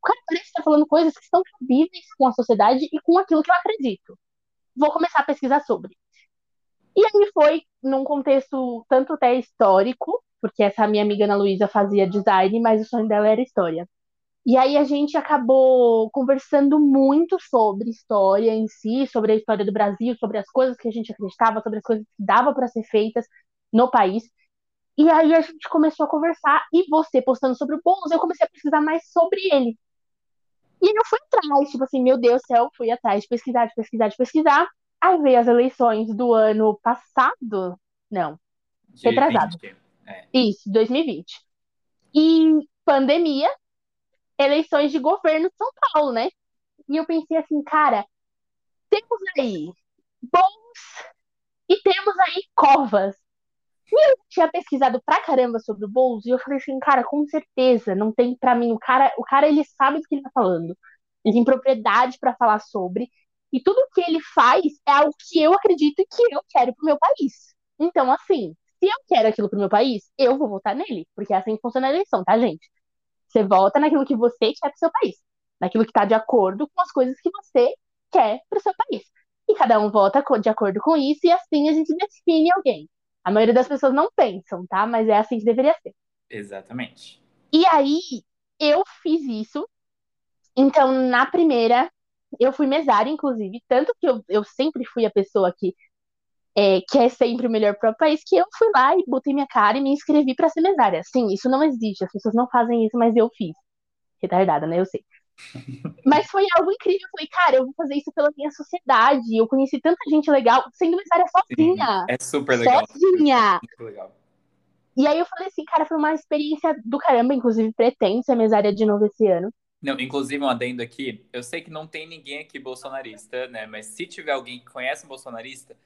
O cara parece estar falando coisas que estão cabíveis com a sociedade e com aquilo que eu acredito. Vou começar a pesquisar sobre. E aí foi num contexto tanto até histórico, porque essa minha amiga Ana Luísa fazia design, mas o sonho dela era história. E aí a gente acabou conversando muito sobre história em si, sobre a história do Brasil, sobre as coisas que a gente acreditava, sobre as coisas que dava para ser feitas no país. E aí a gente começou a conversar e você postando sobre o Boulos, eu comecei a pesquisar mais sobre ele. E eu fui atrás, tipo assim, meu Deus do céu, fui atrás de pesquisar, de pesquisar, de pesquisar. Aí veio as eleições do ano passado, não, retrasado. É. Isso, 2020. E pandemia, eleições de governo de São Paulo, né? E eu pensei assim, cara, temos aí bons e temos aí covas. E eu tinha pesquisado pra caramba sobre o Boulos e eu falei assim, cara, com certeza, não tem para mim, o cara, o cara ele sabe do que ele tá falando. Ele tem propriedade para falar sobre e tudo que ele faz é algo que eu acredito e que eu quero pro meu país. Então, assim, se eu quero aquilo pro meu país, eu vou votar nele, porque é assim que funciona a eleição, tá, gente? Você vota naquilo que você quer para o seu país, naquilo que está de acordo com as coisas que você quer para o seu país. E cada um vota de acordo com isso, e assim a gente define alguém. A maioria das pessoas não pensam, tá? Mas é assim que deveria ser.
Exatamente.
E aí, eu fiz isso. Então, na primeira, eu fui mesária, inclusive. Tanto que eu, eu sempre fui a pessoa que é, que é sempre o melhor para o país, que eu fui lá e botei minha cara e me inscrevi para ser mesária. Sim, isso não existe, as pessoas não fazem isso, mas eu fiz. Retardada, né? Eu sei. Mas foi algo incrível. Eu falei, cara, eu vou fazer isso pela minha sociedade. Eu conheci tanta gente legal sendo mesária sozinha.
Sim, é super legal.
Sozinha. É legal. E aí eu falei assim, cara, foi uma experiência do caramba. Inclusive, pretendo ser mesária de novo esse ano.
Não, inclusive um adendo aqui, eu sei que não tem ninguém aqui bolsonarista, né? Mas se tiver alguém que conhece um bolsonarista,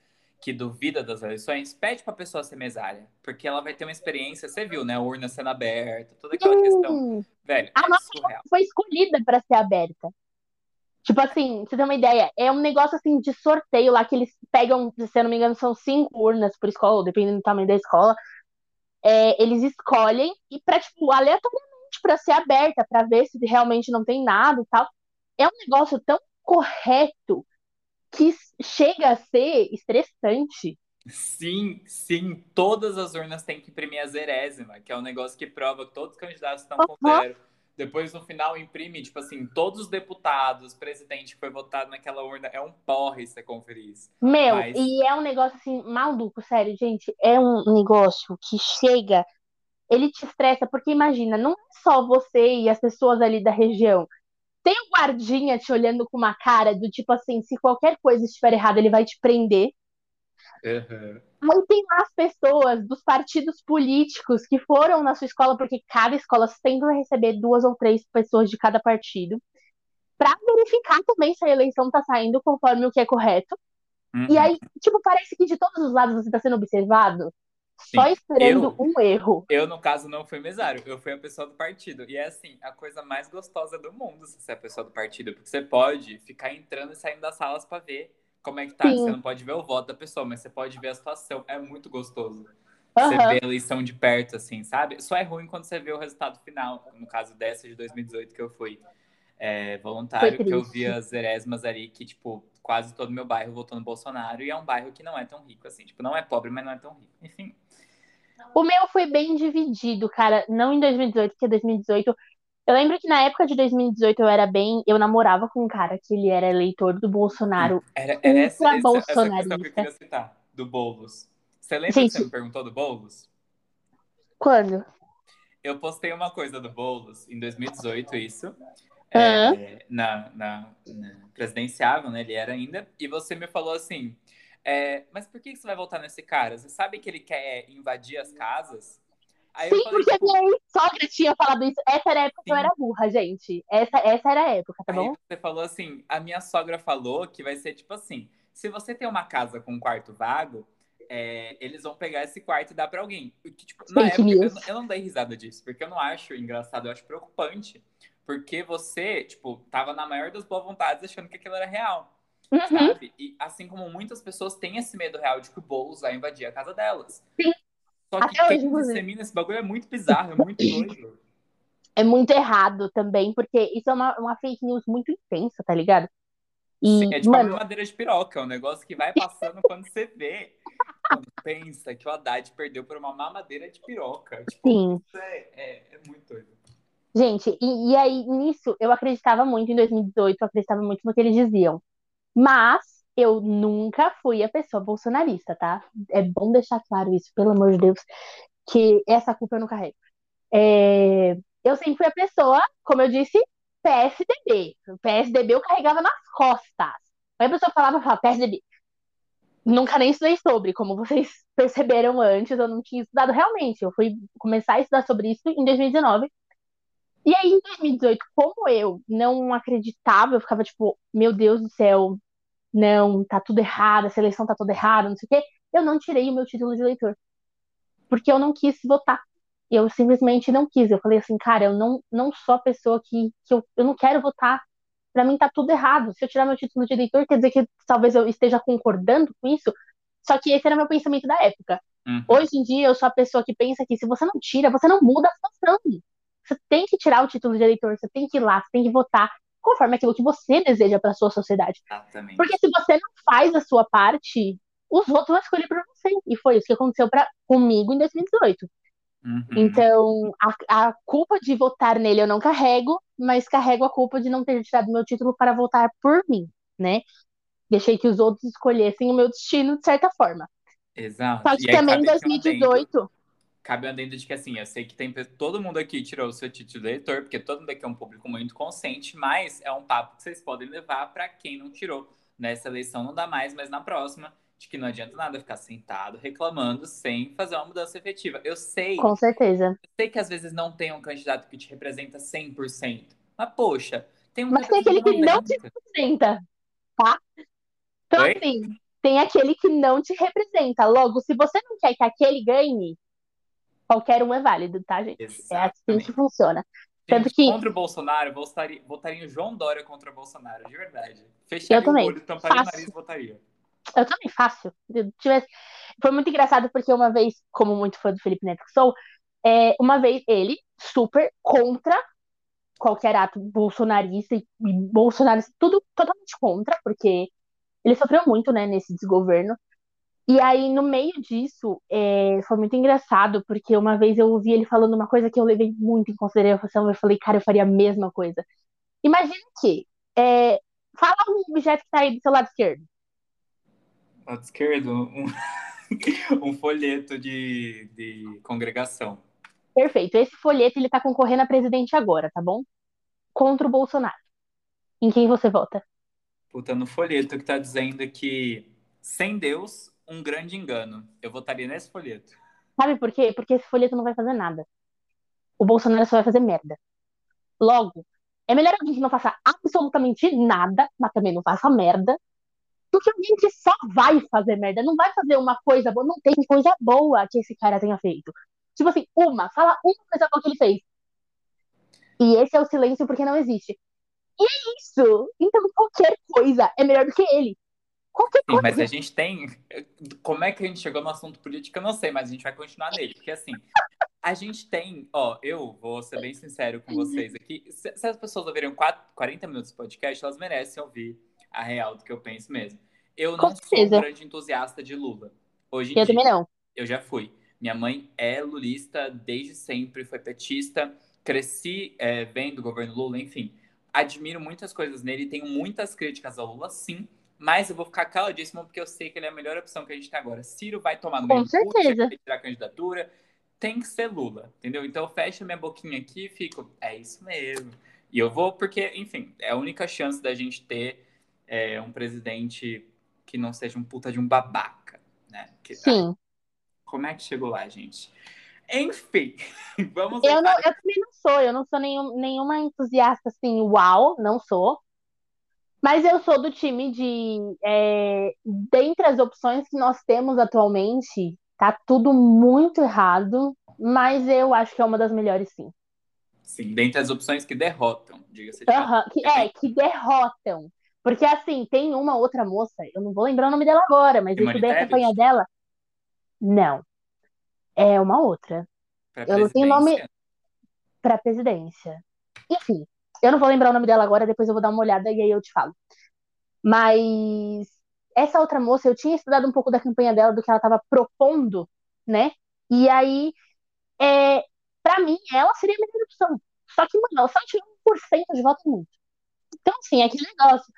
que duvida das eleições, pede para a pessoa ser mesária, porque ela vai ter uma experiência, você viu, né, a urna sendo aberta, toda aquela Sim. questão. Velho,
a é nossa surreal. foi escolhida para ser aberta. Tipo assim, você tem uma ideia, é um negócio assim de sorteio lá que eles pegam, se eu não me engano, são cinco urnas por escola, dependendo do tamanho da escola. É, eles escolhem e para tipo aleatoriamente para ser aberta, para ver se realmente não tem nada e tal. é um negócio tão correto que chega a ser estressante.
Sim, sim, todas as urnas têm que imprimir a zerésima, que é um negócio que prova que todos os candidatos estão com zero. Depois, no final, imprime, tipo assim, todos os deputados, presidente que foi votado naquela urna. É um porre você conferir isso.
Meu,
Mas-
e é um negócio assim, maluco, sério, gente. É um negócio que chega, ele te estressa, porque imagina, não é só você e as pessoas ali da região. Tem o guardinha te olhando com uma cara do tipo assim, se qualquer coisa estiver errada, ele vai te prender. Aí tem lá as pessoas dos partidos políticos que foram na sua escola, porque cada escola sempre vai receber duas ou três pessoas de cada partido, pra verificar também se a eleição tá saindo conforme o que é correto. E
Uhum.
aí, tipo, parece que de todos os lados você tá sendo observado, só
Sim.
esperando
Eu-
um erro.
Eu, no caso, não fui mesário, eu fui a pessoa do partido. E é assim, a coisa mais gostosa do mundo se você é a pessoa do partido, porque você pode ficar entrando e saindo das salas pra ver como é que tá.
Sim.
Você não pode ver o voto da pessoa, mas você pode ver a situação. É muito gostoso. Você
Aham.
vê a eleição de perto, assim, sabe? Só é ruim quando você vê o resultado final. No caso dessa de 2018 que eu fui é, voluntário, que eu vi as eresmas ali, que, tipo, quase todo meu bairro votou no Bolsonaro. E é um bairro que não é tão rico, assim. Tipo, não é pobre, mas não é tão rico. Enfim.
O meu foi bem dividido, cara. Não em 2018, porque 2018. Eu lembro que na época de 2018 eu era bem. Eu namorava com um cara que ele era eleitor do Bolsonaro.
Era, era essa, essa, essa questão que eu queria citar, do Boulos. Você lembra
Gente-
que você me perguntou do Boulos?
Quando?
Eu postei uma coisa do Boulos em 2018, isso. É, na, na, na presidenciável, né? Ele era ainda. E você me falou assim: é, mas por que você vai votar nesse cara? Você sabe que ele quer invadir as casas? Aí
Sim,
falei,
porque
tipo,
minha sogra tinha falado isso. Essa era a época que eu
Sim.
era burra, gente. Essa, essa era a época, tá
Aí
bom?
você falou assim, a minha sogra falou que vai ser tipo assim, se você tem uma casa com um quarto vago, é, eles vão pegar esse quarto e dar pra alguém. Tipo, na
Fake
época, eu, eu não dei risada disso, porque eu não acho engraçado, eu acho preocupante. Porque você, tipo, tava na maior das boas vontades achando que aquilo era real,
Uhum.
sabe? E assim como muitas pessoas têm esse medo real de que o Boulos vai invadir a casa delas.
Sim.
Só que
Até hoje,
quem
inclusive.
dissemina esse bagulho é muito bizarro, é muito doido.
É muito errado também, porque isso é uma, uma fake news muito intensa, tá ligado? E,
Sim, é tipo
mano,
madeira de piroca, é um negócio que vai passando quando você vê. Quando pensa que o Haddad perdeu por uma mamadeira de piroca. Tipo,
sim.
isso é, é, é muito doido.
Gente, e, e aí nisso eu acreditava muito em 2018, eu acreditava muito no que eles diziam. Mas eu nunca fui a pessoa bolsonarista, tá? É bom deixar claro isso, pelo amor de Deus, que essa culpa eu não carrego. É, eu sempre fui a pessoa, como eu disse, PSDB. PSDB eu carregava nas costas. Aí a pessoa falava, falava, PSDB. Nunca nem estudei sobre, como vocês perceberam antes, eu não tinha estudado realmente. Eu fui começar a estudar sobre isso em 2019. E aí, em 2018, como eu não acreditava, eu ficava tipo, meu Deus do céu, não, tá tudo errado, a seleção tá toda errada, não sei o quê, eu não tirei o meu título de eleitor. Porque eu não quis votar. Eu simplesmente não quis. Eu falei assim, cara, eu não, não sou a pessoa que, que eu, eu não quero votar. Pra mim tá tudo errado. Se eu tirar meu título de eleitor, quer dizer que talvez eu esteja concordando com isso. Só que esse era meu pensamento da época.
Uhum.
Hoje em dia, eu sou a pessoa que pensa que se você não tira, você não muda a situação. Você tem que tirar o título de eleitor, você tem que ir lá, você tem que votar conforme aquilo que você deseja para sua sociedade.
Exatamente.
Porque se você não faz a sua parte, os outros vão escolher por você. E foi isso que aconteceu pra, comigo em 2018.
Uhum.
Então, a, a culpa de votar nele eu não carrego, mas carrego a culpa de não ter tirado meu título para votar por mim, né? Deixei que os outros escolhessem o meu destino de certa forma.
Exato.
Só que também em
cabe aqui um adendo-
2018,
Cabe um adendo de que, assim, eu sei que tem todo mundo aqui tirou o seu título de eleitor, porque todo mundo aqui é um público muito consciente, mas é um papo que vocês podem levar para quem não tirou. Nessa eleição não dá mais, mas na próxima, de que não adianta nada ficar sentado reclamando sem fazer uma mudança efetiva. Eu sei,
com certeza.
eu sei que às vezes não tem um candidato que te representa 100%, mas poxa, tem um
Mas tem aquele que não te
representa.
representa, tá? Então,
Oi?
assim, tem aquele que não te representa. Logo, se você não quer que aquele ganhe, qualquer um é válido, tá, gente? É assim
Exatamente.
que funciona. Tanto
Gente,
que-
contra o Bolsonaro, votaria, votaria João Dória contra o Bolsonaro, de verdade. Fecharia
também.
o olho, tamparia o
Fácil.
nariz e votaria.
Eu também, fácil. Eu tivesse... Foi muito engraçado porque uma vez, como muito fã do Felipe Neto que sou, é, uma vez ele, super contra qualquer ato bolsonarista e, e bolsonarista, tudo totalmente contra, porque ele sofreu muito, né, nesse desgoverno. E aí, no meio disso, é, foi muito engraçado, porque uma vez eu ouvi ele falando uma coisa que eu levei muito em consideração. Eu falei, cara, eu faria a mesma coisa. Imagina que. É, fala um objeto que tá aí do seu lado esquerdo.
Lado esquerdo? Um, um folheto de, de congregação.
Perfeito. Esse folheto ele tá concorrendo a presidente agora, tá bom? Contra o Bolsonaro. Em quem você vota?
Puta, no folheto que tá dizendo que sem Deus, um grande engano. Eu votaria nesse folheto.
Sabe por quê? Porque esse folheto não vai fazer nada. O Bolsonaro só vai fazer merda. Logo, é melhor alguém que não faça absolutamente nada, mas também não faça merda, do que alguém que só vai fazer merda. Não vai fazer uma coisa boa. Não tem coisa boa que esse cara tenha feito. Tipo assim, uma. Fala uma coisa boa que ele fez. E esse é o silêncio porque não existe. E é isso. Então qualquer coisa é melhor do que ele. Qualquer
Sim,
coisa.
mas a gente tem. Como é que a gente chegou no assunto político? Eu não sei, mas a gente vai continuar nele. Porque assim, a gente tem. Ó, eu vou ser bem sincero com vocês aqui. Se, se as pessoas ouvirem 4, 40 minutos de podcast, elas merecem ouvir a real do que eu penso mesmo. Eu não sou um grande entusiasta de Lula. Hoje em
Eu
dia,
também não.
eu já fui. Minha mãe é lulista desde sempre, foi petista. Cresci é, vendo o governo Lula, enfim. Admiro muitas coisas nele, tenho muitas críticas ao Lula, sim. Mas eu vou ficar caladíssimo porque eu sei que ele é a melhor opção que a gente tem agora. Ciro vai tomar no
Com
meio
certeza.
vai tirar a candidatura. Tem que ser Lula, entendeu? Então eu fecho minha boquinha aqui e fico, é isso mesmo. E eu vou porque, enfim, é a única chance da gente ter é, um presidente que não seja um puta de um babaca, né? Que-
Sim.
como é que chegou lá, gente? Enfim, vamos
Eu, não, eu também não sou, eu não sou nenhum, nenhuma entusiasta assim, uau, não sou. Mas eu sou do time de, é, dentre as opções que nós temos atualmente, tá tudo muito errado, mas eu acho que é uma das melhores sim.
Sim, dentre as opções que derrotam, diga-se de.
Aham, que, é, que derrotam. Porque assim, tem uma outra moça, eu não vou lembrar o nome dela agora, mas eu estudei a campanha dela. Não. É uma outra.
Pra
Eu não tenho nome-. Pra presidência. Enfim, eu não vou lembrar o nome dela agora, depois eu vou dar uma olhada e aí eu te falo. Mas essa outra moça, eu tinha estudado um pouco da campanha dela, do que ela estava propondo, né? E aí, é, para mim, ela seria a melhor opção. Só que, mano, ela só tirou 1% de voto muito. Então, assim, é aquele negócio.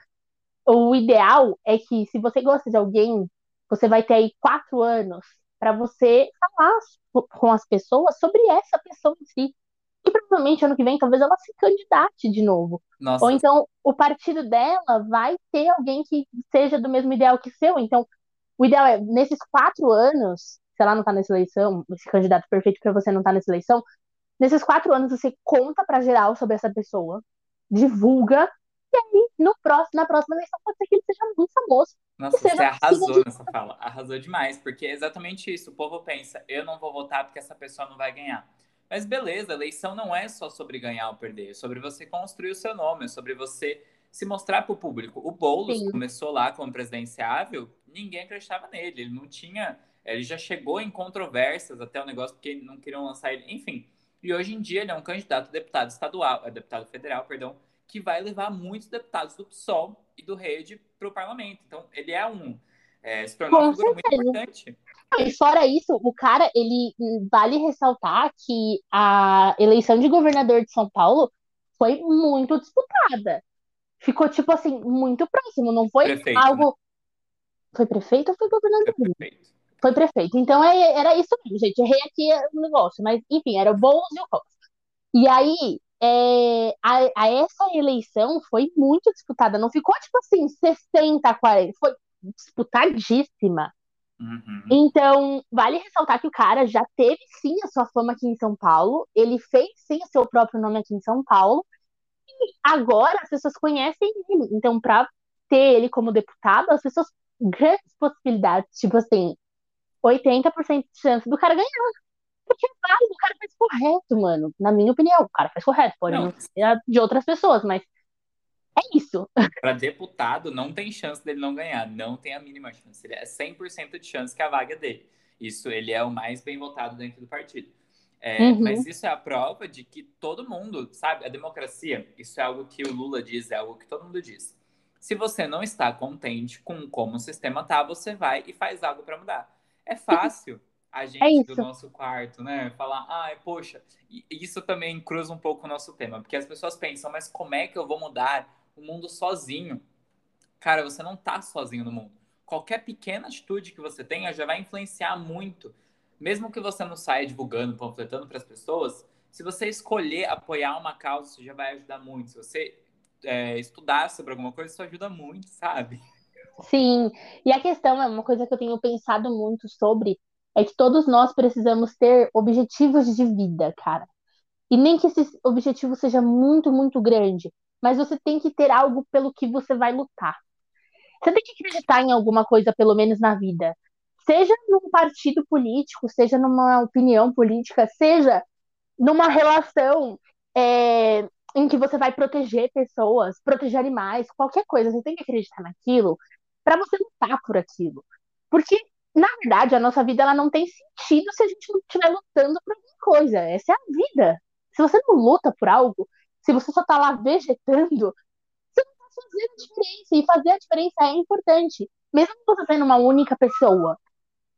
O ideal é que, se você gosta de alguém, você vai ter aí quatro anos para você falar com as pessoas sobre essa pessoa em si. E provavelmente ano que vem, talvez ela se candidate de novo.
Nossa,
Ou então o partido dela vai ter alguém que seja do mesmo ideal que seu. Então, o ideal é, nesses quatro anos, se ela não tá nessa eleição, esse candidato perfeito para você não tá nessa eleição, nesses quatro anos você conta pra geral sobre essa pessoa, divulga, e aí no próximo, na próxima eleição pode ser que ele seja muito famoso.
Nossa, você arrasou nessa fala. Arrasou demais, porque é exatamente isso. O povo pensa, eu não vou votar porque essa pessoa não vai ganhar. Mas beleza, eleição não é só sobre ganhar ou perder, é sobre você construir o seu nome, é sobre você se mostrar para o público. O Boulos
Sim.
começou lá como presidenciável, ninguém acreditava nele, ele não tinha, ele já chegou em controvérsias até o negócio porque não queriam lançar ele, enfim. E hoje em dia ele é um candidato a deputado estadual, deputado federal, perdão, que vai levar muitos deputados do PSOL e do Rede para o parlamento. Então, ele é um. É, se tornou uma figura muito importante.
E fora isso, o cara, ele vale ressaltar que a eleição de governador de São Paulo foi muito disputada. Ficou, tipo assim, muito próximo. Não foi
Prefeito, né?
algo. Foi prefeito ou foi governador?
É perfeito.
Foi prefeito. Então é- era isso mesmo, gente. Errei aqui o negócio. Mas, enfim, era o Boulos e o Costa. E aí, é, a, a essa eleição foi muito disputada. Não ficou, tipo assim, 60 a 40. Foi disputadíssima.
Uhum.
Então, vale ressaltar que o cara já teve sim a sua fama aqui em São Paulo, ele fez sim o seu próprio nome aqui em São Paulo, e agora as pessoas conhecem ele. Então, para ter ele como deputado, as pessoas grandes possibilidades, tipo assim, 80% de chance do cara ganhar. Porque é válido, o cara faz correto, mano. Na minha opinião, o cara faz correto, pode
Não.
ser de outras pessoas, mas é isso.
Para deputado, não tem chance dele não ganhar. Não tem a mínima chance. Ele é 100% de chance que a vaga é dele. Isso, ele é o mais bem votado dentro do partido. É, uhum. Mas isso é a prova de que todo mundo, sabe? A democracia, isso é algo que o Lula diz, é algo que todo mundo diz. Se você não está contente com como o sistema tá, você vai e faz algo para mudar. É fácil a é gente é do nosso quarto, né? Falar, ai, poxa, isso também cruza um pouco o nosso tema, porque as pessoas pensam, mas como é que eu vou mudar o mundo sozinho? Cara, você não tá sozinho no mundo. Qualquer pequena atitude que você tenha já vai influenciar muito. Mesmo que você não saia divulgando, panfletando para as pessoas, se você escolher apoiar uma causa, isso já vai ajudar muito. Se você é, estudar sobre alguma coisa, isso ajuda muito, sabe?
Sim, e a questão é uma coisa que eu tenho pensado muito sobre, é que todos nós precisamos ter objetivos de vida, cara. E nem que esse objetivo seja muito, muito grande, mas você tem que ter algo pelo que você vai lutar. Você tem que acreditar em alguma coisa, pelo menos na vida. Seja num partido político, seja numa opinião política, seja numa relação é, em que você vai proteger pessoas, proteger animais, qualquer coisa, você tem que acreditar naquilo para você lutar por aquilo. Porque, na verdade, a nossa vida ela não tem sentido se a gente não estiver lutando por alguma coisa. Essa é a vida. Se você não luta por algo, se você só tá lá vegetando, você não tá fazendo diferença. E fazer a diferença é importante. Mesmo você sendo uma única pessoa.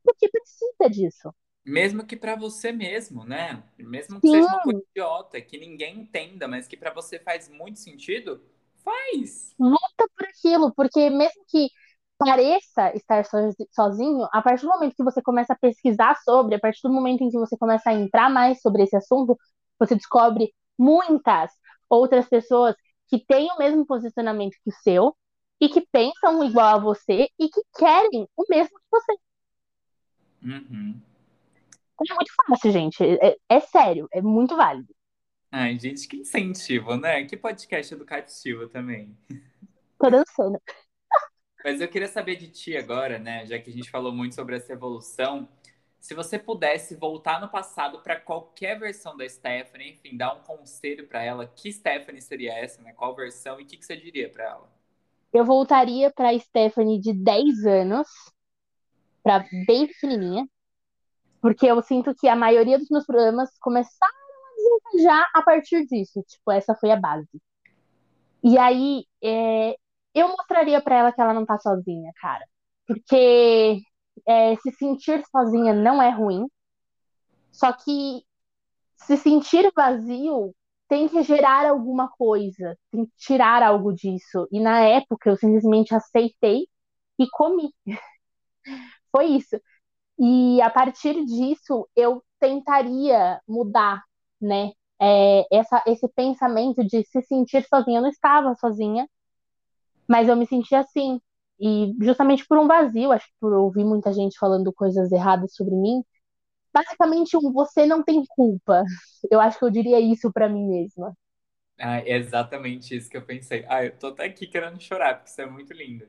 Porque precisa disso.
Mesmo que para você mesmo, né? Mesmo que Sim. seja uma coisa idiota, que ninguém entenda, mas que para você faz muito sentido, faz.
Luta por aquilo, porque mesmo que pareça estar sozinho, a partir do momento que você começa a pesquisar sobre, a partir do momento em que você começa a entrar mais sobre esse assunto, você descobre muitas outras pessoas que têm o mesmo posicionamento que o seu e que pensam igual a você e que querem o mesmo que você.
Uhum.
É muito fácil, gente. É, é sério, é muito válido.
Ai, gente, que incentivo, né? Que podcast educativo também.
Tô dançando.
Mas eu queria saber de ti agora, né? Já que a gente falou muito sobre essa evolução, se você pudesse voltar no passado para qualquer versão da Stephanie, enfim, dar um conselho para ela, que Stephanie seria essa, né? Qual versão e o que, que você diria para ela?
Eu voltaria para Stephanie de 10 anos, para bem pequenininha, porque eu sinto que a maioria dos meus problemas começaram a desencajar a partir disso. Tipo, essa foi a base. E aí, é, eu mostraria para ela que ela não tá sozinha, cara. Porque é, se sentir sozinha não é ruim. Só que se sentir vazio tem que gerar alguma coisa, tem que tirar algo disso. E na época eu simplesmente aceitei e comi. Foi isso. E a partir disso, eu tentaria mudar, né? É, essa, esse pensamento de se sentir sozinha. Eu não estava sozinha, mas eu me sentia assim. E justamente por um vazio, acho que por ouvir muita gente falando coisas erradas sobre mim. Basicamente, um você não tem culpa. Eu acho que eu diria isso para mim mesma.
Ah, é exatamente isso que eu pensei. Ah, eu tô até aqui querendo chorar, porque isso é muito lindo.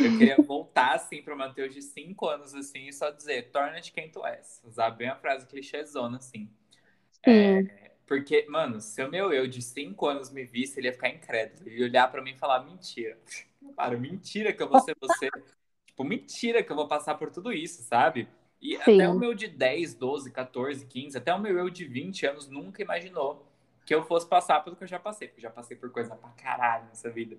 Eu queria voltar, assim, pro Matheus de 5 anos, assim, e só dizer, torna-te quem tu és. Usar bem a frase clichêzona, assim. É, porque, mano, se o meu eu de 5 anos me visse, ele ia ficar incrédulo. Ia olhar pra mim e falar, mentira. Cara, mentira que eu vou ser você. tipo, mentira que eu vou passar por tudo isso, sabe? E Sim. até o meu de 10, 12, 14, 15, até o meu eu de 20 anos nunca imaginou que eu fosse passar pelo que eu já passei. Porque eu já passei por coisa pra caralho nessa vida.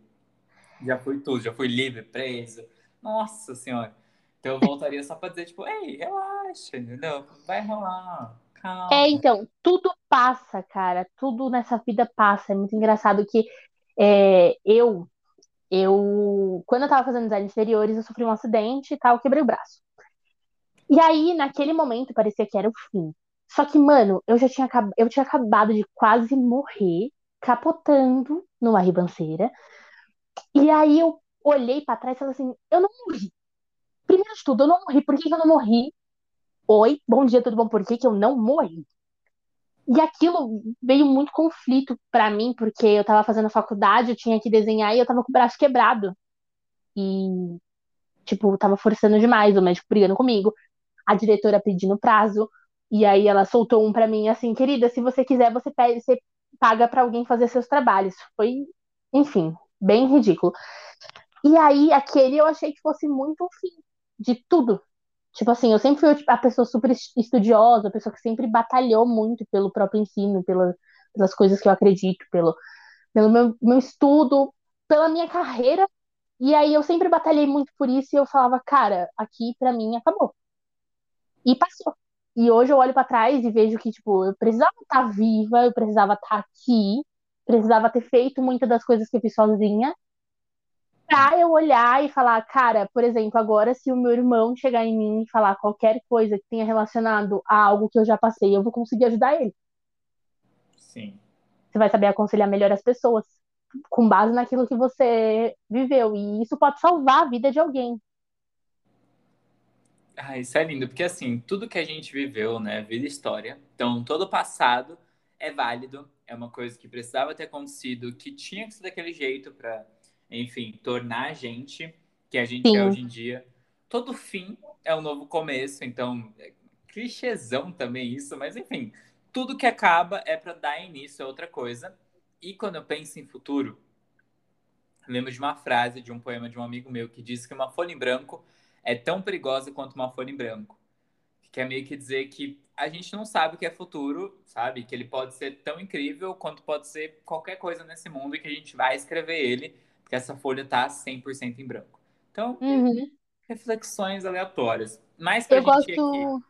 Já fui tudo, já fui livre, preso. Nossa senhora. Então eu voltaria só pra dizer, tipo, ei, relaxa, entendeu? Vai rolar. Calma.
É, então, tudo passa, cara. Tudo nessa vida passa. É muito engraçado que é, eu, eu, quando eu tava fazendo design de interiores, eu sofri um acidente e tal, quebrei o braço. E aí, naquele momento, parecia que era o fim. Só que, mano, eu já tinha, eu tinha acabado de quase morrer, capotando numa ribanceira. E aí eu olhei para trás e falei assim: eu não morri. Primeiro de tudo, eu não morri. Por que, que eu não morri? Oi, bom dia, tudo bom? Por que, que eu não morri? E aquilo veio muito conflito para mim, porque eu tava fazendo faculdade, eu tinha que desenhar e eu tava com o braço quebrado. E, tipo, tava forçando demais, o médico brigando comigo, a diretora pedindo prazo, e aí ela soltou um para mim assim, querida, se você quiser, você, pede, você paga para alguém fazer seus trabalhos. Foi, enfim, bem ridículo. E aí, aquele eu achei que fosse muito o fim de tudo. Tipo assim, eu sempre fui a pessoa super estudiosa, a pessoa que sempre batalhou muito pelo próprio ensino, pela, pelas coisas que eu acredito, pelo, pelo meu, meu estudo, pela minha carreira. E aí eu sempre batalhei muito por isso e eu falava, cara, aqui pra mim acabou. E passou. E hoje eu olho para trás e vejo que, tipo, eu precisava estar tá viva, eu precisava estar tá aqui, precisava ter feito muitas das coisas que eu fiz sozinha, pra eu olhar e falar, cara, por exemplo, agora se o meu irmão chegar em mim e falar qualquer coisa que tenha relacionado a algo que eu já passei, eu vou conseguir ajudar ele.
Sim.
Você vai saber aconselhar melhor as pessoas, com base naquilo que você viveu. E isso pode salvar a vida de alguém.
Ah, isso é lindo, porque assim, tudo que a gente viveu, né, vida e história, então todo o passado é válido, é uma coisa que precisava ter acontecido, que tinha que ser daquele jeito para, enfim, tornar a gente que a gente é Sim. é hoje em dia. Todo fim é um novo começo, então, é clichêzão também isso, mas enfim, tudo que acaba é para dar início a outra coisa. E quando eu penso em futuro, lembro de uma frase de um poema de um amigo meu que disse que uma folha em branco é tão perigosa quanto uma folha em branco. Que é meio que dizer que a gente não sabe o que é futuro, sabe? Que ele pode ser tão incrível quanto pode ser qualquer coisa nesse mundo e que a gente vai escrever ele, porque essa folha tá 100% em branco. Então, uhum. reflexões aleatórias. Mas pra
eu
gente
gosto...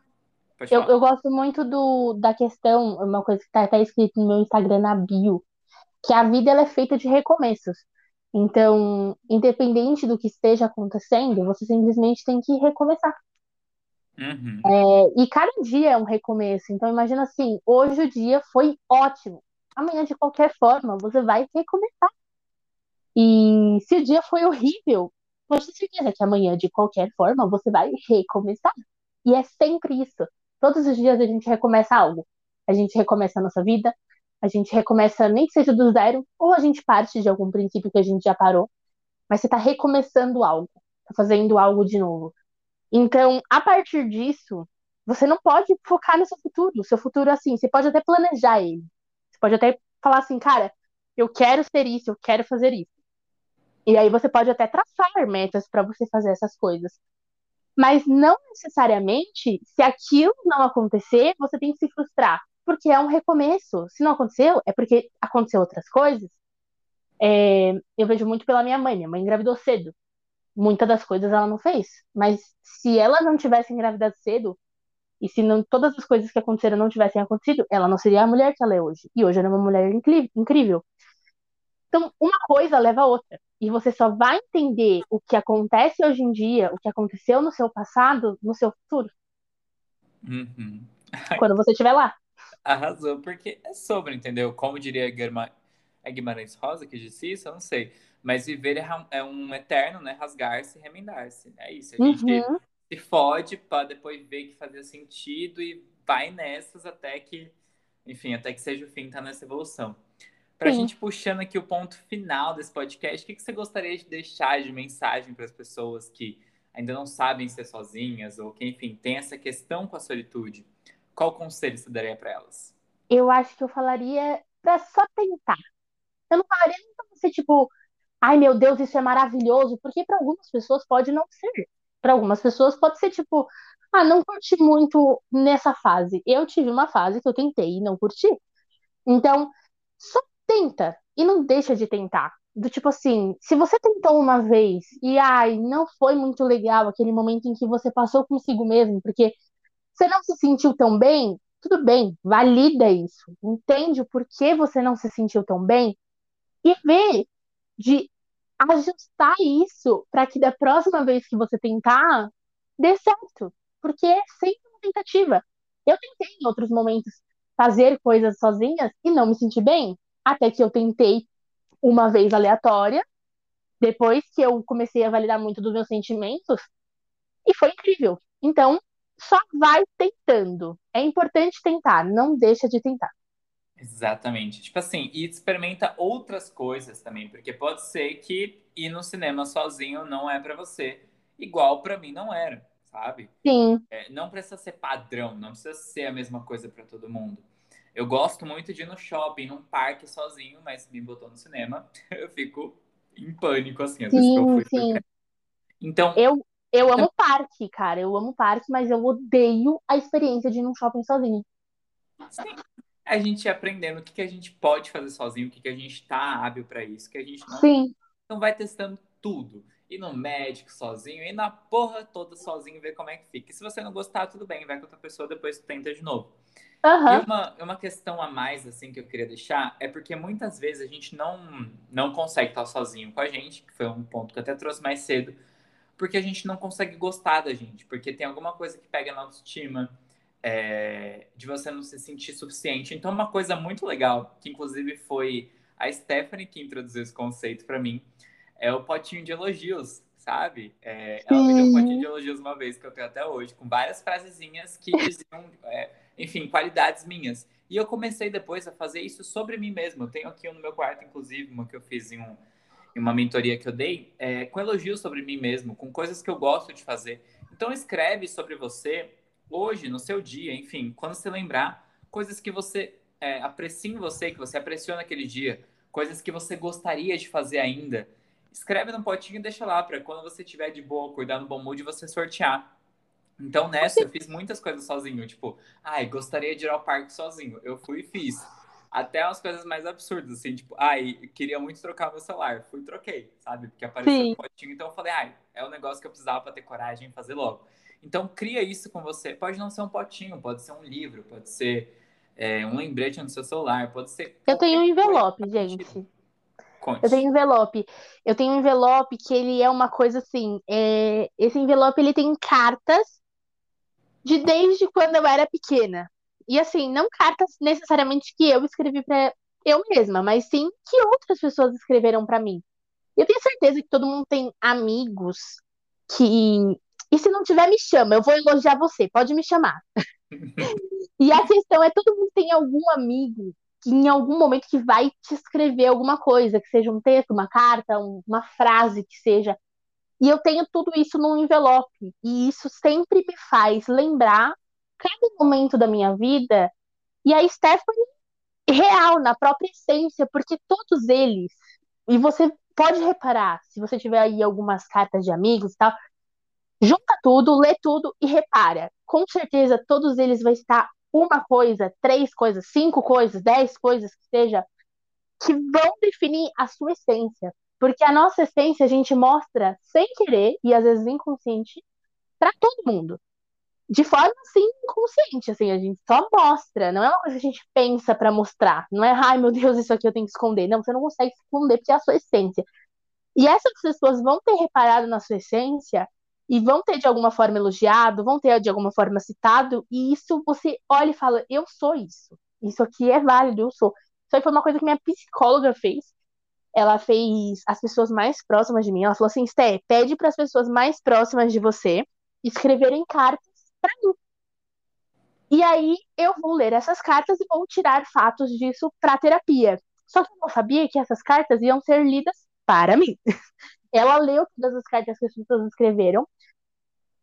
aqui... Eu, eu, gosto muito do, da questão, uma coisa que está até escrito no meu Instagram na bio, que a vida ela é feita de recomeços. Então, independente do que esteja acontecendo, você simplesmente tem que recomeçar.
Uhum.
É, e cada dia é um recomeço. Então, imagina assim: hoje o dia foi ótimo. Amanhã, de qualquer forma, você vai recomeçar. E se o dia foi horrível, pode ter certeza que amanhã, de qualquer forma, você vai recomeçar. E é sempre isso. Todos os dias a gente recomeça algo. A gente recomeça a nossa vida, a gente recomeça, nem que seja do zero, ou a gente parte de algum princípio que a gente já parou, mas você está recomeçando algo, está fazendo algo de novo. Então, a partir disso, você não pode focar no seu futuro. O seu futuro, assim, você pode até planejar ele. Você pode até falar assim, cara, eu quero ser isso, eu quero fazer isso. E aí você pode até traçar metas para você fazer essas coisas. Mas não necessariamente, se aquilo não acontecer, você tem que se frustrar porque é um recomeço. Se não aconteceu, é porque aconteceu outras coisas. É, eu vejo muito pela minha mãe. Minha mãe engravidou cedo. Muitas das coisas ela não fez. Mas se ela não tivesse engravidado cedo, e se não, todas as coisas que aconteceram não tivessem acontecido, ela não seria a mulher que ela é hoje. E hoje ela é uma mulher incrível. Então, uma coisa leva a outra. E você só vai entender o que acontece hoje em dia, o que aconteceu no seu passado, no seu futuro.
Uhum.
Quando você estiver lá.
Arrasou, porque é sobre, entendeu? Como diria é Guimarães Rosa que disse isso? Eu não sei. Mas viver é, é um eterno, né? Rasgar-se e remendar-se. É isso. A gente uhum. se fode para depois ver que fazia sentido e vai nessas até que, enfim, até que seja o fim, tá nessa evolução. Pra Sim. gente puxando aqui o ponto final desse podcast, o que, que você gostaria de deixar de mensagem para as pessoas que ainda não sabem ser sozinhas ou que, enfim, tem essa questão com a solitude? Qual conselho você daria para elas?
Eu acho que eu falaria para só tentar. Eu não falaria nem pra você, tipo, ai meu Deus, isso é maravilhoso, porque para algumas pessoas pode não ser. Para algumas pessoas pode ser tipo, ah, não curti muito nessa fase. Eu tive uma fase que eu tentei e não curti. Então, só tenta e não deixa de tentar. Do tipo assim, se você tentou uma vez e ai, não foi muito legal aquele momento em que você passou consigo mesmo, porque você não se sentiu tão bem? Tudo bem, valida isso. Entende o porquê você não se sentiu tão bem e vê de ajustar isso para que da próxima vez que você tentar, dê certo. Porque é sempre uma tentativa. Eu tentei em outros momentos fazer coisas sozinhas e não me senti bem. Até que eu tentei uma vez aleatória, depois que eu comecei a validar muito dos meus sentimentos, e foi incrível. Então, só vai tentando. É importante tentar, não deixa de tentar.
Exatamente. Tipo assim, e experimenta outras coisas também, porque pode ser que ir no cinema sozinho não é para você, igual para mim não era, sabe?
Sim.
É, não precisa ser padrão, não precisa ser a mesma coisa para todo mundo. Eu gosto muito de ir no shopping, num parque sozinho, mas me botou no cinema, eu fico em pânico assim, às
sim,
vezes que eu
fui. Sim.
Então,
eu Eu amo parque, cara. Eu amo parque, mas eu odeio a experiência de ir num shopping sozinho.
Sim. A gente aprendendo o que, que a gente pode fazer sozinho, o que, que a gente tá hábil para isso, que a gente não,
Sim.
não vai testando tudo. Ir no médico sozinho, ir na porra toda sozinho, ver como é que fica. E se você não gostar, tudo bem, vai com outra pessoa, depois tenta de novo.
Uhum.
E uma, uma questão a mais, assim, que eu queria deixar, é porque muitas vezes a gente não, não consegue estar sozinho com a gente, que foi um ponto que eu até trouxe mais cedo, porque a gente não consegue gostar da gente, porque tem alguma coisa que pega na autoestima, é, de você não se sentir suficiente. Então, uma coisa muito legal, que inclusive foi a Stephanie que introduziu esse conceito para mim, é o potinho de elogios, sabe? É, ela me deu um potinho de elogios uma vez, que eu tenho até hoje, com várias frasezinhas que diziam, é, enfim, qualidades minhas. E eu comecei depois a fazer isso sobre mim mesmo. Eu tenho aqui um no meu quarto, inclusive, uma que eu fiz em um em uma mentoria que eu dei, é, com elogios sobre mim mesmo, com coisas que eu gosto de fazer. Então escreve sobre você hoje, no seu dia, enfim, quando você lembrar, coisas que você é, aprecia em você, que você apreciou naquele dia, coisas que você gostaria de fazer ainda. Escreve no potinho e deixa lá, para quando você estiver de boa, cuidar no bom mood, você sortear. Então, nessa, eu fiz muitas coisas sozinho. Tipo, ai, gostaria de ir ao parque sozinho. Eu fui e fiz. Até umas coisas mais absurdas, assim, tipo, ai, queria muito trocar meu celular. Fui e troquei, sabe? Porque apareceu Sim. um potinho. Então, eu falei, ai, é um negócio que eu precisava para ter coragem de fazer logo. Então, cria isso com você. Pode não ser um potinho, pode ser um livro, pode ser é, um lembrete no seu celular, pode ser.
Eu tenho um envelope, gente. Conte. Eu tenho envelope. Eu tenho um envelope que ele é uma coisa assim. É... Esse envelope ele tem cartas de desde quando eu era pequena. E assim, não cartas necessariamente que eu escrevi para eu mesma, mas sim que outras pessoas escreveram para mim. Eu tenho certeza que todo mundo tem amigos que. E se não tiver, me chama. Eu vou elogiar você. Pode me chamar. e a questão é: todo mundo tem algum amigo que em algum momento que vai te escrever alguma coisa, que seja um texto, uma carta, uma frase que seja. E eu tenho tudo isso num envelope. E isso sempre me faz lembrar cada momento da minha vida. E a Stephanie real, na própria essência, porque todos eles, e você pode reparar, se você tiver aí algumas cartas de amigos e tal, junta tudo, lê tudo e repara. Com certeza, todos eles vão estar uma coisa, três coisas, cinco coisas, dez coisas que seja, que vão definir a sua essência. Porque a nossa essência a gente mostra sem querer e às vezes inconsciente para todo mundo. De forma assim inconsciente, assim, a gente só mostra, não é uma coisa que a gente pensa para mostrar. Não é, ai meu Deus, isso aqui eu tenho que esconder. Não, você não consegue esconder porque é a sua essência. E essas pessoas vão ter reparado na sua essência e vão ter de alguma forma elogiado, vão ter de alguma forma citado, e isso você olha e fala: eu sou isso. Isso aqui é válido, eu sou. Isso aí foi uma coisa que minha psicóloga fez ela fez as pessoas mais próximas de mim. Ela falou assim: Sté, pede para as pessoas mais próximas de você escreverem cartas para mim. E aí eu vou ler essas cartas e vou tirar fatos disso para terapia. Só que eu não sabia que essas cartas iam ser lidas para mim. Ela leu todas as cartas que as pessoas escreveram.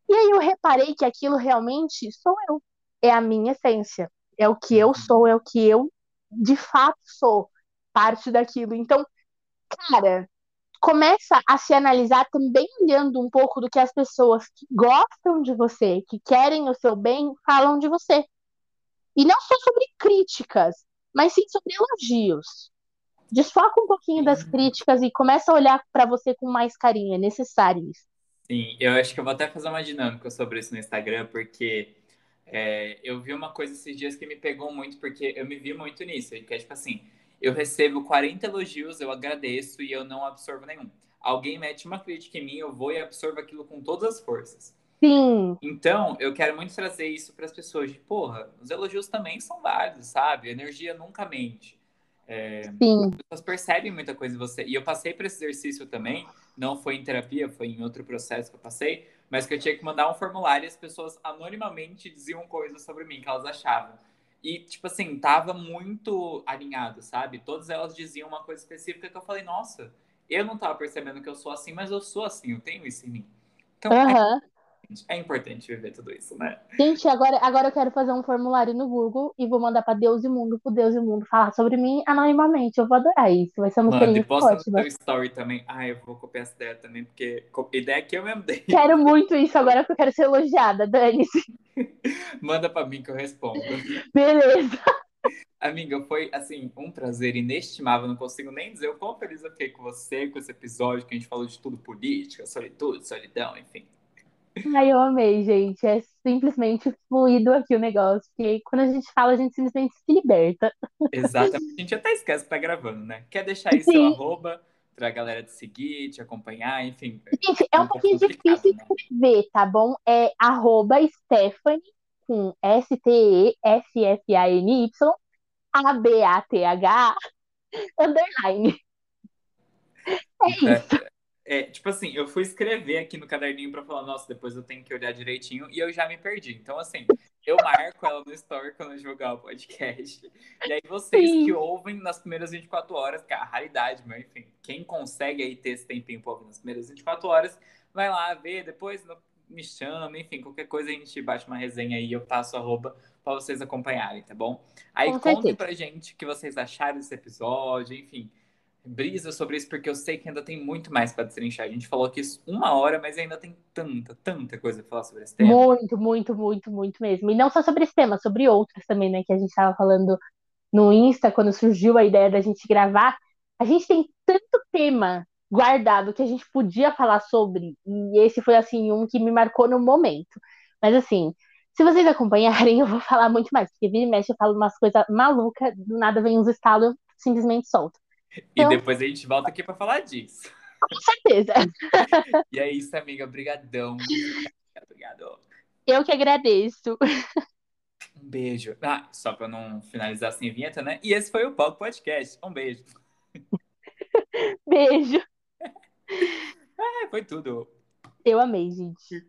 E aí eu reparei que aquilo realmente sou eu. É a minha essência. É o que eu sou, é o que eu de fato sou. Parte daquilo. Então, cara, começa a se analisar também olhando um pouco do que as pessoas que gostam de você, que querem o seu bem, falam de você. E não só sobre críticas, mas sim sobre elogios. Desfoca um pouquinho das críticas e começa a olhar para você com mais carinho, é necessário isso.
Sim, eu acho que eu vou até fazer uma dinâmica sobre isso no Instagram, porque é, eu vi uma coisa esses dias que me pegou muito, porque eu me vi muito nisso, que é tipo assim, eu recebo 40 elogios, eu agradeço e eu não absorvo nenhum. Alguém mete uma crítica em mim, eu vou e absorvo aquilo com todas as forças.
Sim.
Então, eu quero muito trazer isso para as pessoas de, porra, os elogios também são válidos, sabe? A energia nunca mente. É,
Sim.
As pessoas percebem muita coisa em você. E eu passei por esse exercício também, não foi em terapia, foi em outro processo que eu passei, mas que eu tinha que mandar um formulário e as pessoas anonimamente diziam coisas sobre mim que elas achavam. E, tipo assim, tava muito alinhado, sabe? Todas elas diziam uma coisa específica que eu falei, nossa, eu não tava percebendo que eu sou assim, mas eu sou assim, eu tenho isso em mim. Então,
uhum.
Importante. É importante viver tudo isso, né?
Gente, agora, agora eu quero fazer um formulário no Google e vou mandar pra Deus e Mundo, pro Deus e Mundo falar sobre mim anonimamente. Eu vou adorar isso. Vai ser uma
Mano, e
experiência
posta
ótima.
story também. Ah, eu vou copiar essa ideia também, porque ideia que eu mesmo dei.
Quero muito isso agora que eu quero ser elogiada, dane-se.
Manda pra mim que eu respondo.
Beleza.
Amiga, foi assim, um prazer inestimável. Não consigo nem dizer o quão feliz eu fiquei com você, com esse episódio que a gente falou de tudo política, solitude, solidão, enfim.
Ai, eu amei, gente. É simplesmente fluido aqui o negócio. Porque quando a gente fala, a gente simplesmente se liberta.
Exatamente. A gente até esquece que tá gravando, né? Quer deixar aí seu
Sim.
arroba pra galera te seguir, te acompanhar, enfim.
Gente, é um pouquinho difícil
né?
escrever, tá bom? É arroba Stephanie com S-T-E-F-F-A-N-Y A-B-A-T-H underline. É isso.
É, tipo assim, eu fui escrever aqui no caderninho pra falar, nossa, depois eu tenho que olhar direitinho e eu já me perdi. Então, assim, eu marco ela no story quando eu divulgar o podcast. E aí vocês
Sim.
que ouvem nas primeiras 24 horas, que é a raridade, mas enfim, quem consegue aí ter esse tempinho pra ouvir nas primeiras 24 horas, vai lá ver, depois me chama, enfim, qualquer coisa a gente bate uma resenha aí, eu passo arroba pra vocês acompanharem, tá bom? Aí
Com
contem
certeza.
pra gente o que vocês acharam desse episódio, enfim brisa sobre isso, porque eu sei que ainda tem muito mais para destrinchar. A gente falou aqui isso uma hora, mas ainda tem tanta, tanta coisa pra falar sobre esse tema.
Muito, muito, muito, muito mesmo. E não só sobre esse tema, sobre outros também, né? Que a gente tava falando no Insta, quando surgiu a ideia da gente gravar. A gente tem tanto tema guardado que a gente podia falar sobre. E esse foi, assim, um que me marcou no momento. Mas, assim, se vocês acompanharem, eu vou falar muito mais. Porque vira e mexe eu falo umas coisas malucas, do nada vem uns estalos, eu simplesmente solto.
E
Então-
depois a gente volta aqui para falar disso.
Com certeza.
E é isso, amiga. Obrigadão. Obrigado.
Eu que agradeço.
Um beijo. Ah, só para não finalizar sem vinheta, né? E esse foi o Palco Podcast. Um beijo.
Beijo.
É, foi tudo.
Eu amei, gente.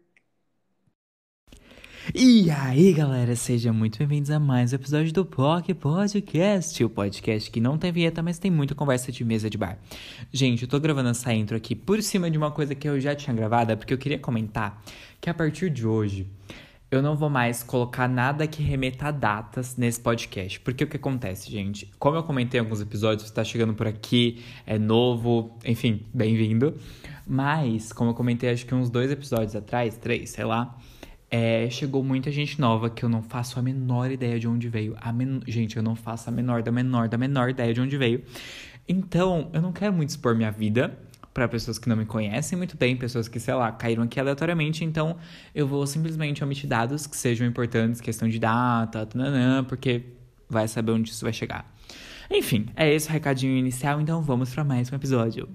E aí, galera, sejam muito bem-vindos a mais um episódio do POC Podcast, o podcast que não tem vinheta, mas tem muita conversa de mesa de bar. Gente, eu tô gravando essa intro aqui por cima de uma coisa que eu já tinha gravado, porque eu queria comentar que a partir de hoje eu não vou mais colocar nada que remeta a datas nesse podcast. Porque o que acontece, gente? Como eu comentei em alguns episódios, você tá chegando por aqui, é novo, enfim, bem-vindo. Mas, como eu comentei, acho que uns dois episódios atrás, três, sei lá, é, chegou muita gente nova que eu não faço a menor ideia de onde veio. A men... Gente, eu não faço a menor, da menor, da menor ideia de onde veio. Então, eu não quero muito expor minha vida para pessoas que não me conhecem muito bem, pessoas que, sei lá, caíram aqui aleatoriamente. Então, eu vou simplesmente omitir dados que sejam importantes, questão de data, tananã, porque vai saber onde isso vai chegar. Enfim, é esse o recadinho inicial, então vamos para mais um episódio.